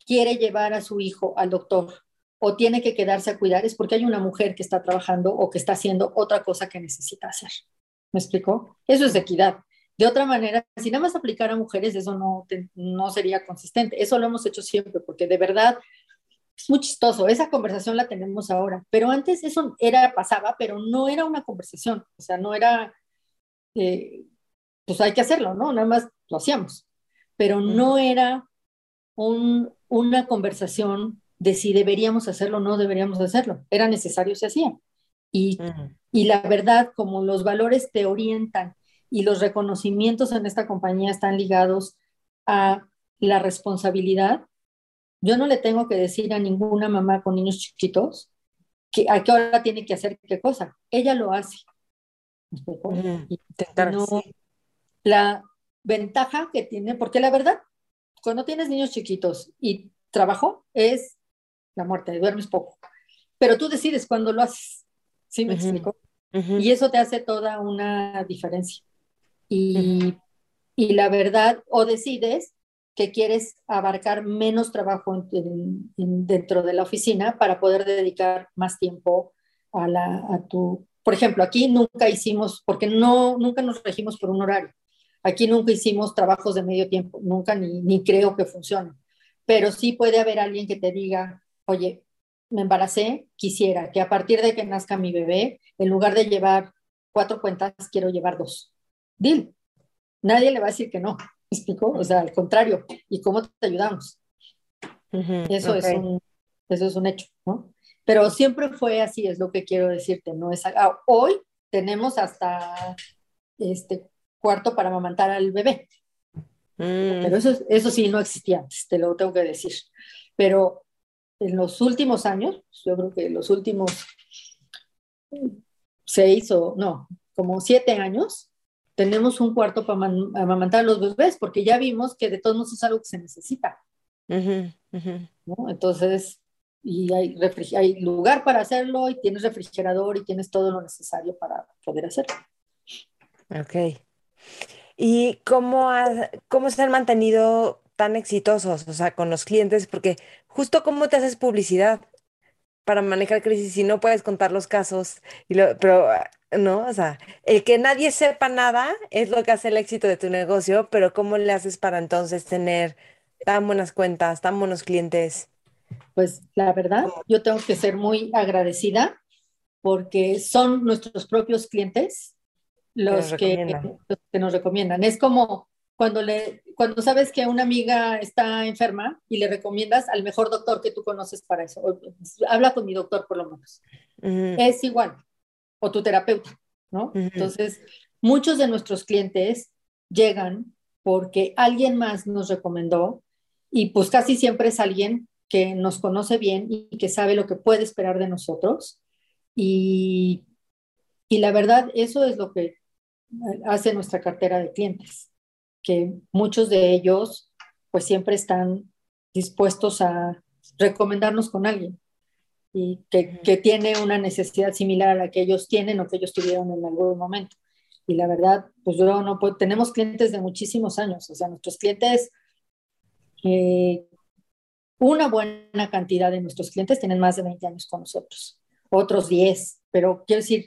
quiere llevar a su hijo al doctor o tiene que quedarse a cuidar, es porque hay una mujer que está trabajando o que está haciendo otra cosa que necesita hacer. ¿Me explicó? Eso es equidad. De otra manera, si nada más aplicar a mujeres, eso no, no sería consistente. Eso lo hemos hecho siempre, porque de verdad es muy chistoso. Esa conversación la tenemos ahora, pero antes eso era, pasaba, pero no era una conversación. O sea, no era, eh, pues hay que hacerlo, ¿no? Nada más lo hacíamos. Pero no era una conversación de si deberíamos hacerlo o no deberíamos hacerlo. Era necesario, se hacía. Y, y la verdad, como los valores te orientan y los reconocimientos en esta compañía están ligados a la responsabilidad, yo no le tengo que decir a ninguna mamá con niños chiquitos que a qué hora tiene que hacer qué cosa. Ella lo hace. no, la ventaja que tiene, porque la verdad, cuando tienes niños chiquitos y trabajo, es la muerte, duermes poco. Pero tú decides cuándo lo haces. ¿Sí me explico? Y eso te hace toda una diferencia. Y, y, la verdad, o decides que quieres abarcar menos trabajo dentro de la oficina para poder dedicar más tiempo a, la, a tu... Por ejemplo, aquí nunca hicimos, porque no, nunca nos regimos por un horario. Aquí nunca hicimos trabajos de medio tiempo, nunca ni, ni creo que funcione. Pero sí puede haber alguien que te diga, oye, me embaracé, quisiera que a partir de que nazca mi bebé, en lugar de llevar cuatro cuentas, quiero llevar dos. Dil. Nadie le va a decir que no. ¿Me explico? O sea, al contrario. ¿Y cómo te ayudamos? eso, es un, eso es un hecho, ¿no? Pero siempre fue así, es lo que quiero decirte. No es, ah, hoy tenemos hasta este, cuarto para amamantar al bebé. Mm. Pero eso, eso sí no existía antes, te lo tengo que decir. Pero en los últimos años, yo creo que los últimos seis o no, como siete años, tenemos un cuarto para amamantar a los bebés, porque ya vimos que de todos modos es algo que se necesita. Entonces, y hay, hay lugar para hacerlo, y tienes refrigerador, y tienes todo lo necesario para poder hacerlo. Ok. ¿Y cómo, cómo se han mantenido tan exitosos, o sea, con los clientes? Porque justo cómo te haces publicidad para manejar crisis si no puedes contar los casos, y lo, pero no, o sea, el que nadie sepa nada es lo que hace el éxito de tu negocio, pero ¿cómo le haces para entonces tener tan buenas cuentas, tan buenos clientes? Pues la verdad, yo tengo que ser muy agradecida porque son nuestros propios clientes los que, nos recomiendan. Es como cuando le, cuando sabes que una amiga está enferma y le recomiendas al mejor doctor que tú conoces para eso. habla con mi doctor por lo menos. Es igual. O tu terapeuta, ¿no? Entonces, muchos de nuestros clientes llegan porque alguien más nos recomendó y pues casi siempre es alguien que nos conoce bien y que sabe lo que puede esperar de nosotros. Y, y la verdad, eso es lo que hace nuestra cartera de clientes que muchos de ellos pues siempre están dispuestos a recomendarnos con alguien y que, que, tiene una necesidad similar a la que ellos tienen o que ellos tuvieron en algún momento. Y la verdad, pues yo no puedo, tenemos clientes de muchísimos años, o sea, nuestros clientes, eh, una buena cantidad de nuestros clientes tienen más de 20 años con nosotros, otros 10, pero quiero decir,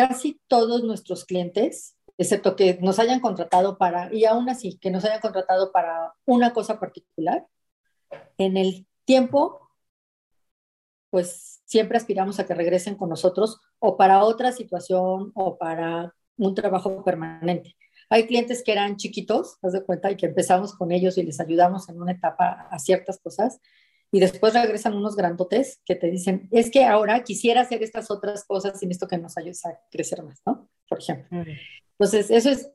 casi todos nuestros clientes excepto que nos hayan contratado para, y aún así, que nos hayan contratado para una cosa particular, en el tiempo, pues siempre aspiramos a que regresen con nosotros o para otra situación o para un trabajo permanente. Hay clientes que eran chiquitos, haz de cuenta, y que empezamos con ellos y les ayudamos en una etapa a ciertas cosas, y después regresan unos grandotes que te dicen, es que ahora quisiera hacer estas otras cosas y esto que nos ayudes a crecer más, ¿no? Por ejemplo. Entonces, eso es,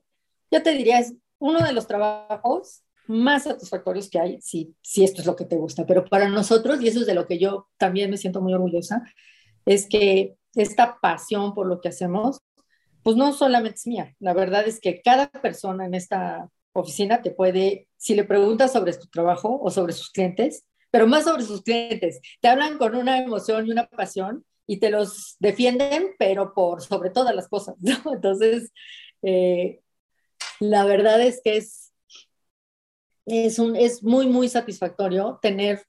yo te diría, es uno de los trabajos más satisfactorios que hay, si, si esto es lo que te gusta. Pero para nosotros, y eso es de lo que yo también me siento muy orgullosa, es que esta pasión por lo que hacemos, pues no solamente es mía. La verdad es que cada persona en esta oficina te puede, si le preguntas sobre tu trabajo o sobre sus clientes, pero más sobre sus clientes, te hablan con una emoción y una pasión y te los defienden, pero por sobre todas las cosas, ¿no? Entonces, eh, la verdad es que es, es, un, es muy, muy satisfactorio tener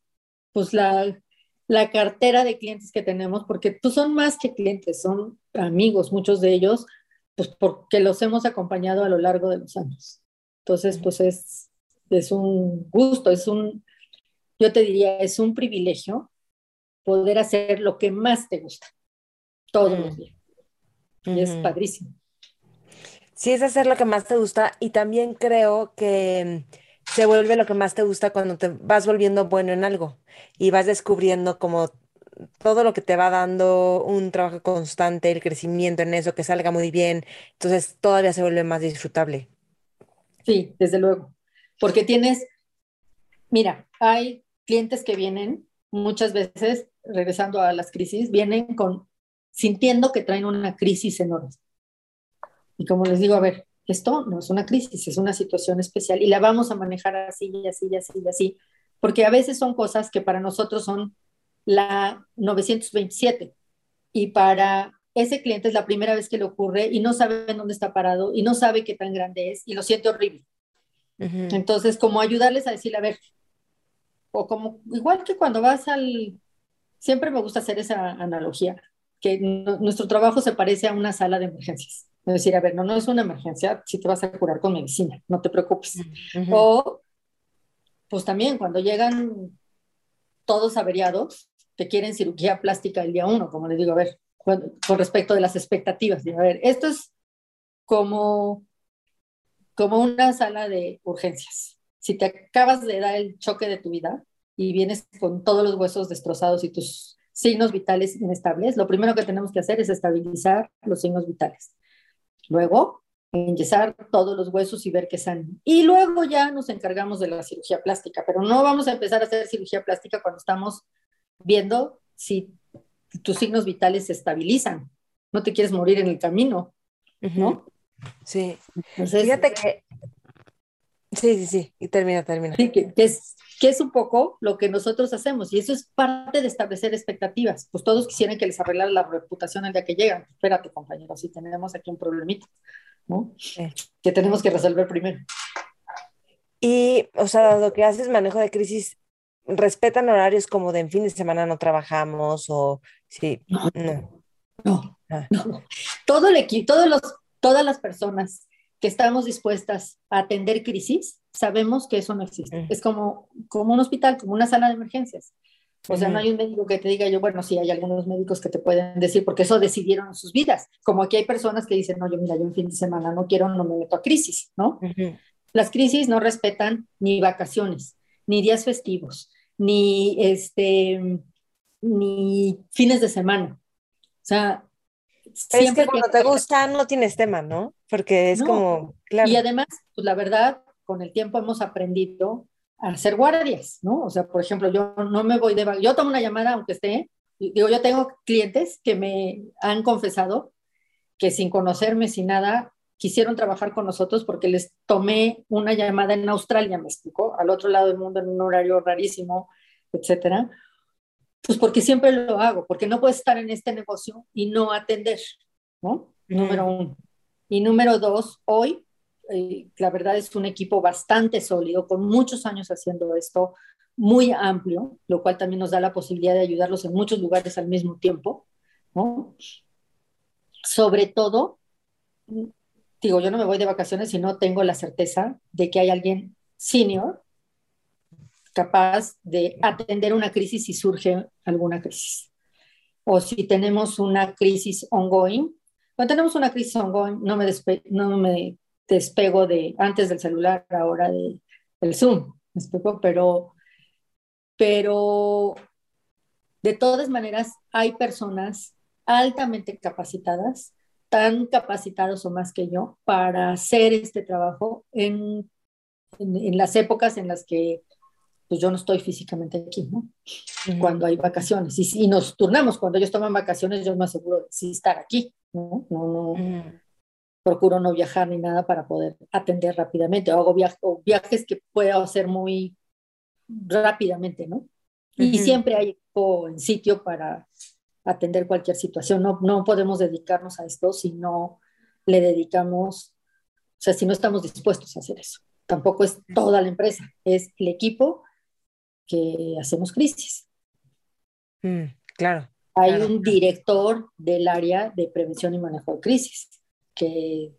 pues la, la cartera de clientes que tenemos, porque pues, son más que clientes, son amigos, muchos de ellos, pues porque los hemos acompañado a lo largo de los años. Entonces, pues es, es un gusto, es un, yo te diría, es un privilegio poder hacer lo que más te gusta todos los días. Y es padrísimo. Sí, es hacer lo que más te gusta y también creo que se vuelve lo que más te gusta cuando te vas volviendo bueno en algo y vas descubriendo como todo lo que te va dando un trabajo constante, el crecimiento en eso, que salga muy bien, entonces todavía se vuelve más disfrutable. Sí, desde luego, porque tienes, mira, hay clientes que vienen muchas veces, regresando a las crisis, vienen con sintiendo que traen una crisis enorme y como les digo, a ver, esto no es una crisis, es una situación especial y la vamos a manejar así y así y así y así, porque a veces son cosas que para nosotros son la 927 y para ese cliente es la primera vez que le ocurre y no sabe dónde está parado y no sabe qué tan grande es y lo siente horrible. Entonces, como ayudarles a decir, a ver, o como igual que cuando vas al, siempre me gusta hacer esa analogía, que nuestro trabajo se parece a una sala de emergencias. Es decir, a ver, no, no es una emergencia, si te vas a curar con medicina, no te preocupes. O, pues también cuando llegan todos averiados, que quieren cirugía plástica el día uno, como les digo, a ver, con, respecto de las expectativas. a ver, esto es como, como una sala de urgencias. Si te acabas de dar el choque de tu vida y vienes con todos los huesos destrozados y tus signos vitales inestables, lo primero que tenemos que hacer es estabilizar los signos vitales. Luego, enyesar todos los huesos y ver que sanen. Y luego ya nos encargamos de la cirugía plástica, pero no vamos a empezar a hacer cirugía plástica cuando estamos viendo si tus signos vitales se estabilizan. No te quieres morir en el camino, ¿no? Sí. Fíjate que... Sí, sí, sí, y termina, termina. Sí, que, es, que es un poco lo que nosotros hacemos, y eso es parte de establecer expectativas. Pues todos quisieran que les arreglara la reputación el día que llegan. Espérate, compañero, si tenemos aquí un problemita, ¿no? Que tenemos que resolver primero. Y, o sea, lo que haces manejo de crisis, ¿respetan horarios como de en fin de semana no trabajamos o sí? No, no, no. Ah. Todo el equipo, todos los, todas las personas que estamos dispuestas a atender crisis, sabemos que eso no existe. Es como, como un hospital, como una sala de emergencias. O sea, no hay un médico que te diga yo, bueno, sí, hay algunos médicos que te pueden decir, porque eso decidieron en sus vidas. Como aquí hay personas que dicen, no, yo mira, yo en fin de semana no quiero, no me meto a crisis, ¿no? Las crisis no respetan ni vacaciones, ni días festivos, ni este ni fines de semana. O sea, es que cuando te gusta no tienes tema, ¿no? Porque es como, claro. Y además, pues la verdad, con el tiempo hemos aprendido a hacer guardias, ¿no? O sea, por ejemplo, yo no me voy de... Yo tomo una llamada, aunque esté, digo, yo tengo clientes que me han confesado que sin conocerme, sin nada, quisieron trabajar con nosotros porque les tomé una llamada en Australia, me explicó, al otro lado del mundo en un horario rarísimo, etcétera. Pues porque siempre lo hago, porque no puedes estar en este negocio y no atender, ¿no? Número uno. Y número dos, hoy, eh, la verdad es un equipo bastante sólido, con muchos años haciendo esto, muy amplio, lo cual también nos da la posibilidad de ayudarlos en muchos lugares al mismo tiempo. Sobre todo, digo, yo no me voy de vacaciones si no tengo la certeza de que hay alguien senior capaz de atender una crisis si surge alguna crisis. O si tenemos una crisis ongoing. Cuando tenemos una crisis ongoing, no me, no me despego de antes del celular, ahora de, del Zoom, ¿me explico? Pero, pero de todas maneras hay personas altamente capacitadas, tan capacitados o más que yo, para hacer este trabajo en, en, en las épocas en las que pues yo no estoy físicamente aquí, ¿no? Cuando hay vacaciones. Y, y, nos turnamos, cuando ellos toman vacaciones, yo me aseguro de sí estar aquí, ¿no? No, no procuro no viajar ni nada para poder atender rápidamente. O hago viajes que puedo hacer muy rápidamente, ¿no? Y siempre hay equipo en sitio para atender cualquier situación. No, no podemos dedicarnos a esto si no le dedicamos, o sea, si no estamos dispuestos a hacer eso. Tampoco es toda la empresa, es el equipo que hacemos crisis. Mm, claro. Hay un director del área de prevención y manejo de crisis, que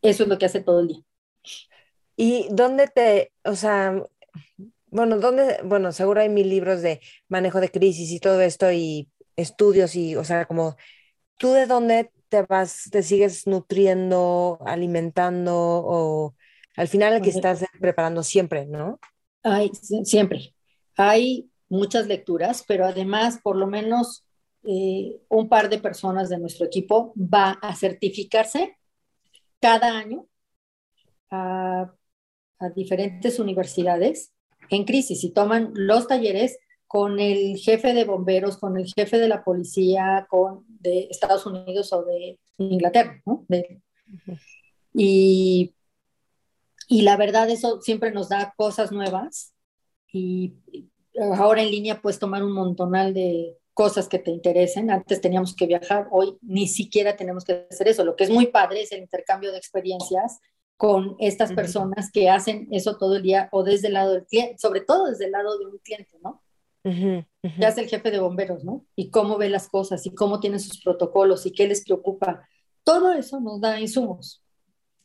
eso es lo que hace todo el día. ¿Y dónde te, o sea, bueno, dónde, bueno, seguro hay mil libros de manejo de crisis y todo esto y estudios y, o sea, como, ¿tú de dónde te vas, te sigues nutriendo, alimentando o al final el que estás preparando siempre, ¿no? Hay, siempre. Hay muchas lecturas, pero además por lo menos eh, un par de personas de nuestro equipo va a certificarse cada año a, diferentes universidades en crisis y toman los talleres con el jefe de bomberos, con el jefe de la policía, con de Estados Unidos o de Inglaterra, ¿no? y y la verdad, eso siempre nos da cosas nuevas. Y ahora en línea puedes tomar un montonal de cosas que te interesen. Antes teníamos que viajar, hoy ni siquiera tenemos que hacer eso. Lo que es muy padre es el intercambio de experiencias con estas personas que hacen eso todo el día o desde el lado del cliente, sobre todo desde el lado de un cliente, ¿no? Ya es el jefe de bomberos, ¿no? Y cómo ve las cosas y cómo tiene sus protocolos y qué les preocupa. Todo eso nos da insumos.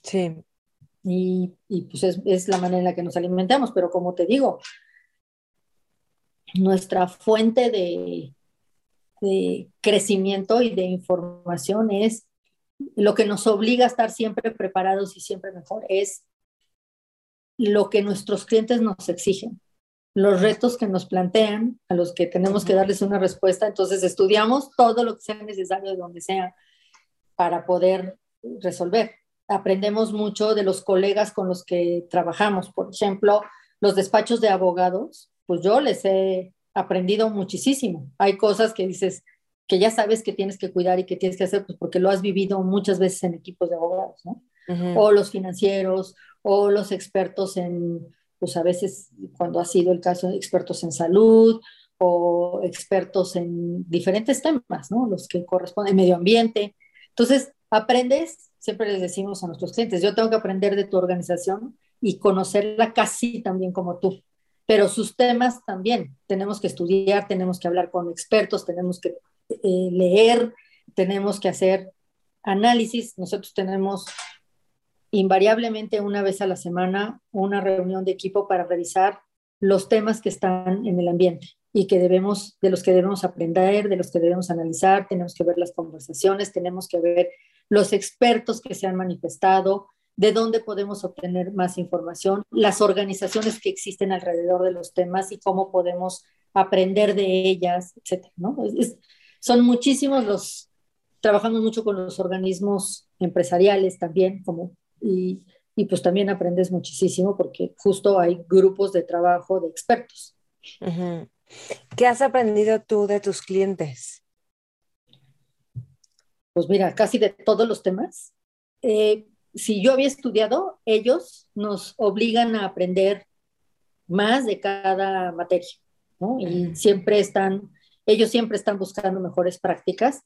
Sí, y, pues es, la manera en la que nos alimentamos, pero como te digo, nuestra fuente de, de crecimiento y de información es lo que nos obliga a estar siempre preparados y siempre mejor, es lo que nuestros clientes nos exigen, los retos que nos plantean, a los que tenemos que darles una respuesta. Entonces estudiamos todo lo que sea necesario de donde sea para poder resolver aprendemos mucho de los colegas con los que trabajamos. Por ejemplo, los despachos de abogados, pues yo les he aprendido muchísimo. Hay cosas que dices que ya sabes que tienes que cuidar y que tienes que hacer, pues porque lo has vivido muchas veces en equipos de abogados, ¿no? O los financieros, o los expertos en, pues a veces cuando ha sido el caso, expertos en salud, o expertos en diferentes temas, ¿no? Los que corresponden, medio ambiente. Entonces, aprendes siempre les decimos a nuestros clientes, yo tengo que aprender de tu organización y conocerla casi también como tú, pero sus temas también. Tenemos que estudiar, tenemos que hablar con expertos, tenemos que eh, leer, tenemos que hacer análisis. Nosotros tenemos invariablemente una vez a la semana una reunión de equipo para revisar los temas que están en el ambiente y que debemos, de los que debemos aprender, de los que debemos analizar, tenemos que ver las conversaciones, tenemos que ver los expertos que se han manifestado de dónde podemos obtener más información, las organizaciones que existen alrededor de los temas y cómo podemos aprender de ellas, etcétera, ¿no? son muchísimos los, trabajamos mucho con los organismos empresariales también, como, y, y pues también aprendes muchísimo porque justo hay grupos de trabajo de expertos. ¿Qué has aprendido tú de tus clientes? Pues mira, casi de todos los temas. Eh, si yo había estudiado, ellos nos obligan a aprender más de cada materia, ¿no? Y siempre están, ellos siempre están buscando mejores prácticas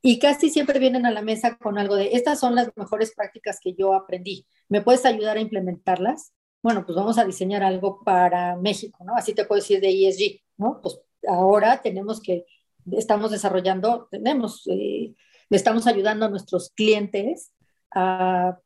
y casi siempre vienen a la mesa con algo de, estas son las mejores prácticas que yo aprendí, ¿me puedes ayudar a implementarlas? Bueno, pues vamos a diseñar algo para México, ¿no? Así te puedo decir de ESG, ¿no? Pues ahora tenemos que, estamos desarrollando, tenemos, eh, le estamos ayudando a nuestros clientes a, a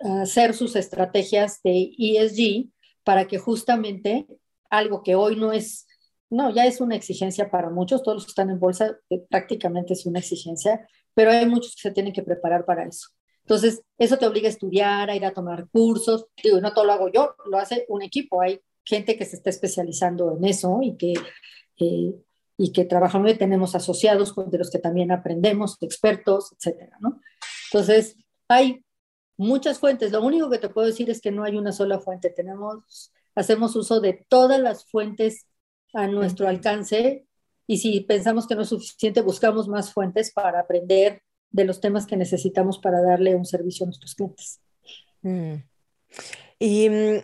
hacer sus estrategias de ESG para que justamente algo que hoy no es no, ya es una exigencia para muchos, todos los que están en bolsa eh, prácticamente es una exigencia, pero hay muchos que se tienen que preparar para eso. Entonces, eso te obliga a estudiar, a ir a tomar cursos. Digo, no todo lo hago yo, lo hace un equipo. Hay gente que se está especializando en eso y que, eh, y que trabajamos y tenemos asociados de los que también aprendemos, expertos, etcétera, ¿no? Entonces, hay muchas fuentes. Lo único que te puedo decir es que no hay una sola fuente. Tenemos, hacemos uso de todas las fuentes a nuestro alcance y si pensamos que no es suficiente, buscamos más fuentes para aprender de los temas que necesitamos para darle un servicio a nuestros clientes. Mm. ¿Y mm,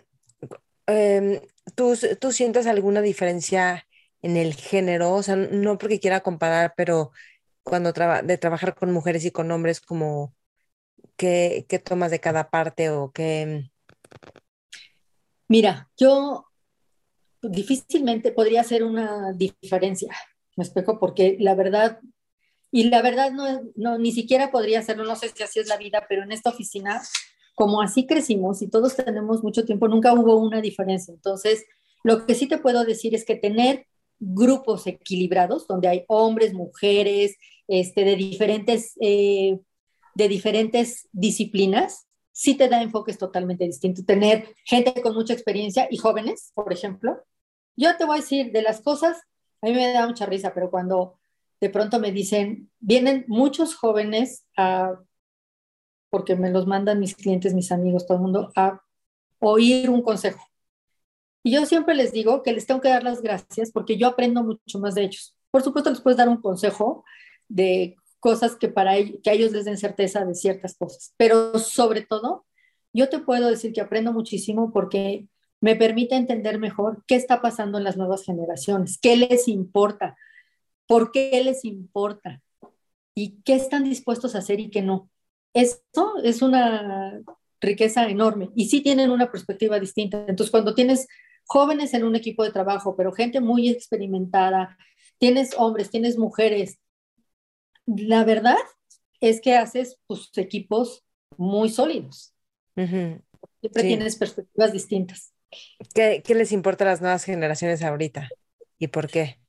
em, ¿tú, tú sientes alguna diferencia en el género? O sea, no porque quiera comparar, pero cuando de trabajar con mujeres y con hombres, como qué, tomas de cada parte o qué... Mira, yo difícilmente podría ser una diferencia, me explico, porque la verdad, y la verdad no, no, ni siquiera podría serlo, no sé si así es la vida, pero en esta oficina, como así crecimos y todos tenemos mucho tiempo, nunca hubo una diferencia. Entonces, lo que sí te puedo decir es que tener grupos equilibrados, donde hay hombres, mujeres, este, de, diferentes, eh, de diferentes disciplinas, sí te da enfoques totalmente distintos. Tener gente con mucha experiencia y jóvenes, por ejemplo. Yo te voy a decir, de las cosas, a mí me da mucha risa, pero cuando de pronto me dicen, vienen muchos jóvenes a, porque me los mandan mis clientes, mis amigos, todo el mundo, a oír un consejo. Y yo siempre les digo que les tengo que dar las gracias porque yo aprendo mucho más de ellos. Por supuesto, les puedes dar un consejo de cosas que para ellos, que a ellos les den certeza de ciertas cosas. Pero sobre todo, yo te puedo decir que aprendo muchísimo porque me permite entender mejor qué está pasando en las nuevas generaciones, qué les importa, por qué les importa y qué están dispuestos a hacer y qué no. Esto es una riqueza enorme y sí tienen una perspectiva distinta. Entonces, cuando tienes jóvenes en un equipo de trabajo, pero gente muy experimentada, tienes hombres, tienes mujeres, la verdad es que haces tus equipos muy sólidos. Siempre tienes perspectivas distintas. ¿Qué, ¿Qué, les importa a las nuevas generaciones ahorita y por qué?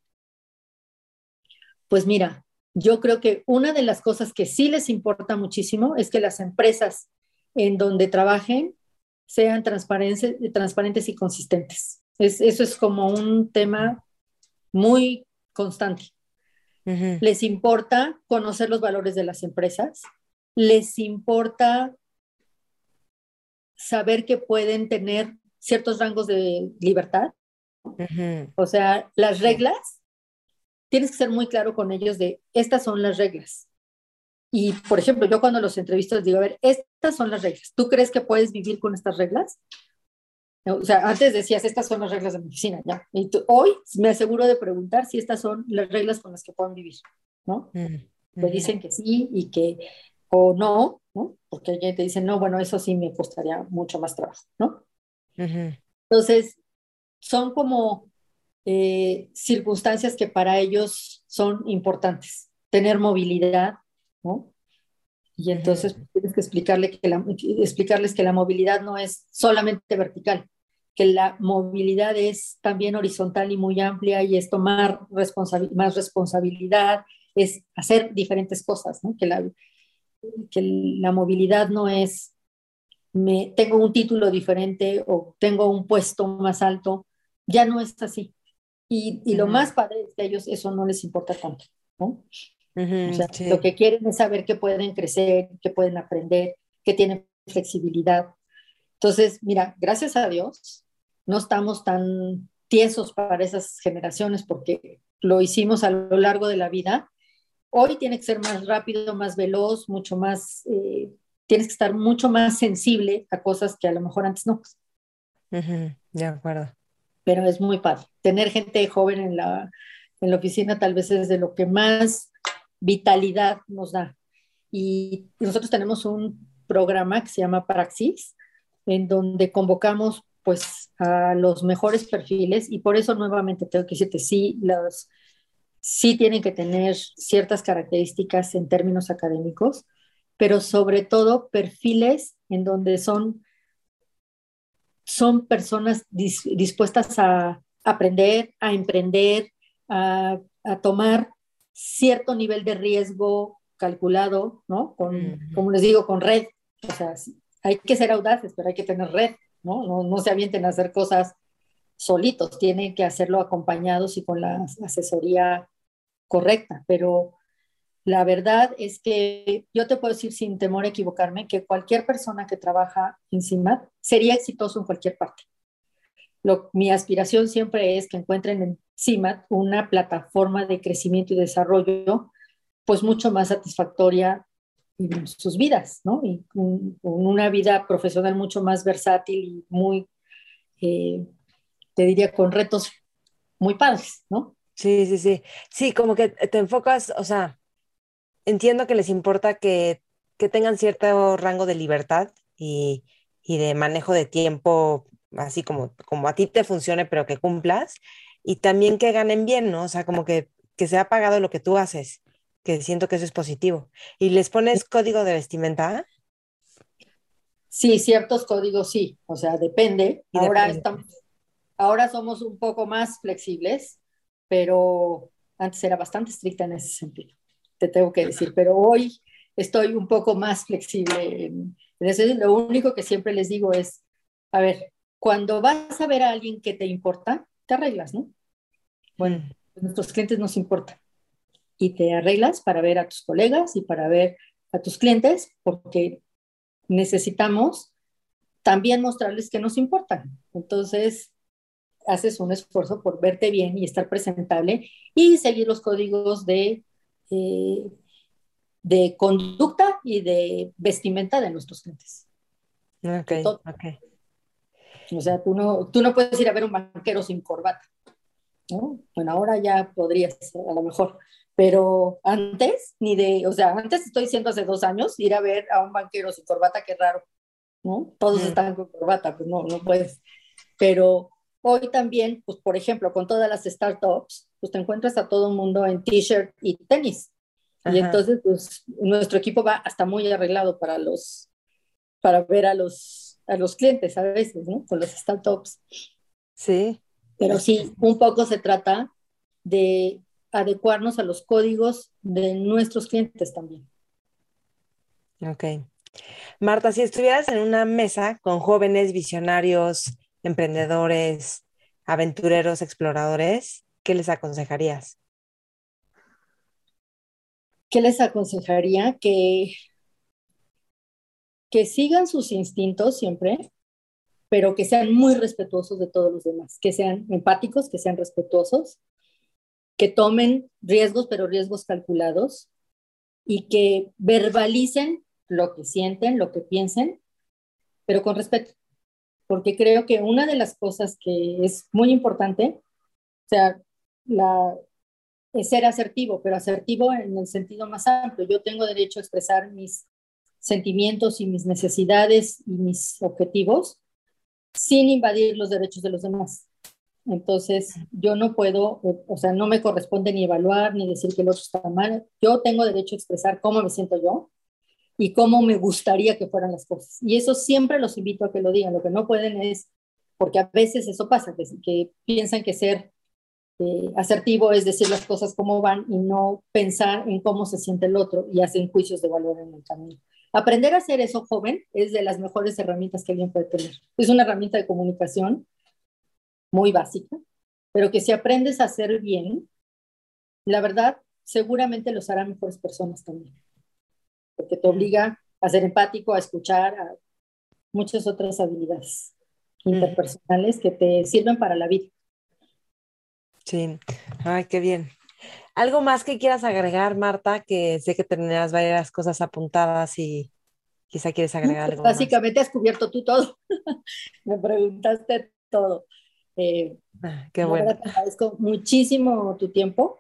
Pues mira, yo creo que una de las cosas que sí les importa muchísimo es que las empresas en donde trabajen sean transparentes, transparentes y consistentes. Es, eso es como un tema muy constante. Les importa conocer los valores de las empresas, les importa saber que pueden tener ciertos rangos de libertad. O sea, las reglas, tienes que ser muy claro con ellos de, estas son las reglas. Y, por ejemplo, yo cuando los entrevisto les digo, a ver, estas son las reglas. ¿Tú crees que puedes vivir con estas reglas? O sea, antes decías, estas son las reglas de mi oficina, ya. Y hoy me aseguro de preguntar si estas son las reglas con las que puedan vivir, ¿no? Me dicen que sí y que, o no, ¿no? Porque ya te dicen, no, bueno, eso sí me costaría mucho más trabajo, ¿no? Entonces, son como eh, circunstancias que para ellos son importantes. Tener movilidad, ¿no? Y entonces tienes que explicarle que explicarles que la movilidad no es solamente vertical, que la movilidad es también horizontal y muy amplia y es tomar más responsabilidad, es hacer diferentes cosas, ¿no? que, la, que la movilidad no es me, tengo un título diferente o tengo un puesto más alto. Ya no es así. Y, y lo más padre es que a ellos eso no les importa tanto, ¿no? O sea, Lo que quieren es saber que pueden crecer, que pueden aprender, que tienen flexibilidad. Entonces, mira, gracias a Dios, no estamos tan tiesos para esas generaciones porque lo hicimos a lo largo de la vida. Hoy tiene que ser más rápido, más veloz, mucho más, eh, tienes que estar mucho más sensible a cosas que a lo mejor antes no. de acuerdo. Pero es muy padre. Tener gente joven en la, en la oficina tal vez es de lo que más vitalidad nos da. Y nosotros tenemos un programa que se llama Praxis, en donde convocamos pues a los mejores perfiles y por eso nuevamente tengo que decirte, sí, los, sí tienen que tener ciertas características en términos académicos, pero sobre todo perfiles en donde son, son personas dispuestas a aprender, a emprender, a, a tomar cierto nivel de riesgo calculado, ¿no? Con, como les digo, con red. O sea, hay que ser audaces, pero hay que tener red, ¿no? No, no se avienten a hacer cosas solitos, tienen que hacerlo acompañados y con la asesoría correcta, pero la verdad es que yo te puedo decir sin temor a equivocarme que cualquier persona que trabaja en CIMAT sería exitoso en cualquier parte. Lo, mi aspiración siempre es que encuentren en CIMAT una plataforma de crecimiento y desarrollo pues mucho más satisfactoria en sus vidas, ¿no? Y con, una vida profesional mucho más versátil y muy, eh, te diría, con retos muy padres, ¿no? Sí, sí, sí. Sí, como que te enfocas, o sea, entiendo que les importa que, que tengan cierto rango de libertad y, y, de manejo de tiempo, así como, como a ti te funcione, pero que cumplas, y también que ganen bien, ¿no? O sea, como que, que ha pagado lo que tú haces, que siento que eso es positivo. ¿Y les pones código de vestimenta? Sí, ciertos códigos sí, o sea, depende. Ahora, estamos, ahora somos un poco más flexibles, pero antes era bastante estricta en ese sentido, te tengo que decir, pero hoy estoy un poco más flexible en, en eso. Lo único que siempre les digo es, a ver, cuando vas a ver a alguien que te importa, te arreglas, ¿no? Bueno, a nuestros clientes nos importa. Y te arreglas para ver a tus colegas y para ver a tus clientes, porque necesitamos también mostrarles que nos importan. Entonces, haces un esfuerzo por verte bien y estar presentable y seguir los códigos de, eh, de conducta y de vestimenta de nuestros clientes. Ok, ok. O sea, tú no, tú no puedes ir a ver un banquero sin corbata. Bueno, ahora ya podrías, a lo mejor, pero antes, ni de, o sea, antes estoy diciendo hace dos años, ir a ver a un banquero sin corbata, qué raro, ¿no? Todos están con corbata, pues no, no puedes. Pero hoy también, pues por ejemplo, con todas las startups, pues te encuentras a todo el mundo en t-shirt y tenis. Y entonces, pues nuestro equipo va hasta muy arreglado para los, para ver a los, a los clientes a veces, ¿no? Con los startups. Sí. Pero sí, un poco se trata de adecuarnos a los códigos de nuestros clientes también. Ok. Marta, si estuvieras en una mesa con jóvenes visionarios, emprendedores, aventureros, exploradores, ¿qué les aconsejarías? ¿Qué les aconsejaría? Que, que sigan sus instintos siempre, pero que sean muy respetuosos de todos los demás, que sean empáticos, que sean respetuosos, que tomen riesgos, pero riesgos calculados, y que verbalicen lo que sienten, lo que piensen, pero con respeto. Porque creo que una de las cosas que es muy importante, o sea, la, es ser asertivo, pero asertivo en el sentido más amplio. Yo tengo derecho a expresar mis sentimientos y mis necesidades y mis objetivos, sin invadir los derechos de los demás. Entonces, yo no puedo, o sea, no me corresponde ni evaluar ni decir que el otro está mal. Yo tengo derecho a expresar cómo me siento yo y cómo me gustaría que fueran las cosas. Y eso siempre los invito a que lo digan. Lo que no pueden es, porque a veces eso pasa, que, piensan que ser eh, asertivo es decir las cosas como van y no pensar en cómo se siente el otro y hacen juicios de valor en el camino. Aprender a hacer eso joven es de las mejores herramientas que alguien puede tener. Es una herramienta de comunicación muy básica, pero que si aprendes a hacer bien, la verdad, seguramente los harán mejores personas también, porque te obliga a ser empático, a escuchar, a muchas otras habilidades interpersonales que te sirven para la vida. Sí, ay, qué bien. ¿Algo más que quieras agregar, Marta? Que sé que tenías varias cosas apuntadas y quizá quieres agregar algo. Básicamente has cubierto tú todo. Me preguntaste todo. Eh, ah, qué bueno. Te agradezco muchísimo tu tiempo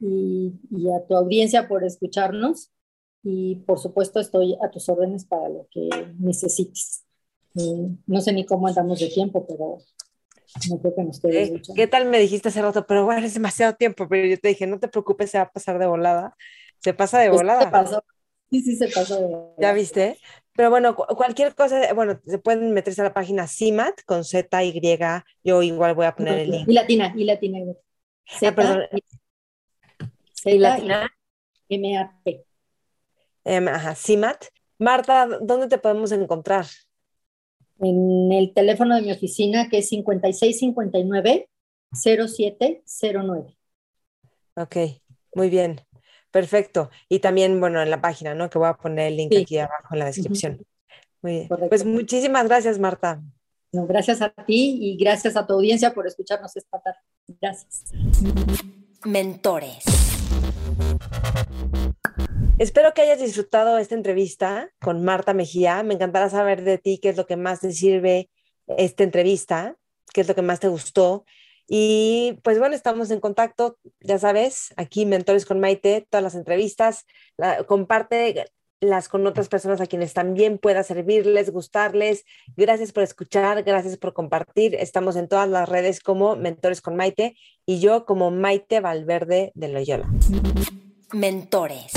y, a tu audiencia por escucharnos. Y por supuesto estoy a tus órdenes para lo que necesites. No sé ni cómo andamos de tiempo, pero quede ¿Qué, ¿Qué tal me dijiste hace rato? Pero bueno, es demasiado tiempo, pero yo te dije, no te preocupes, se va a pasar de volada. Se pasa de pues volada. Se pasó. Sí, sí, se pasó de volada. ¿Ya viste? Pero bueno, cualquier cosa, bueno, se pueden meterse a la página CIMAT con Z, Y, yo igual voy a poner el link. Y latina, y latina. Z, ah, perdón. y latina. M-A-T. Ajá, CIMAT. Marta, ¿dónde te podemos encontrar? En el teléfono de mi oficina que es 5659-0709. Ok, muy bien, perfecto. Y también, bueno, en la página, ¿no? Que voy a poner el link aquí abajo en la descripción. Muy bien. Pues muchísimas gracias, Marta. gracias a ti y gracias a tu audiencia por escucharnos esta tarde. Gracias. Mentores. Espero que hayas disfrutado esta entrevista con Marta Mejía. Me encantará saber de ti qué es lo que más te sirve esta entrevista, qué es lo que más te gustó. Y pues bueno, estamos en contacto, ya sabes, aquí Mentores con Maite, todas las entrevistas, comparte las con otras personas a quienes también pueda servirles, gustarles. Gracias por escuchar, gracias por compartir. Estamos en todas las redes como Mentores con Maite y yo como Maite Valverde de Loyola. Mentores.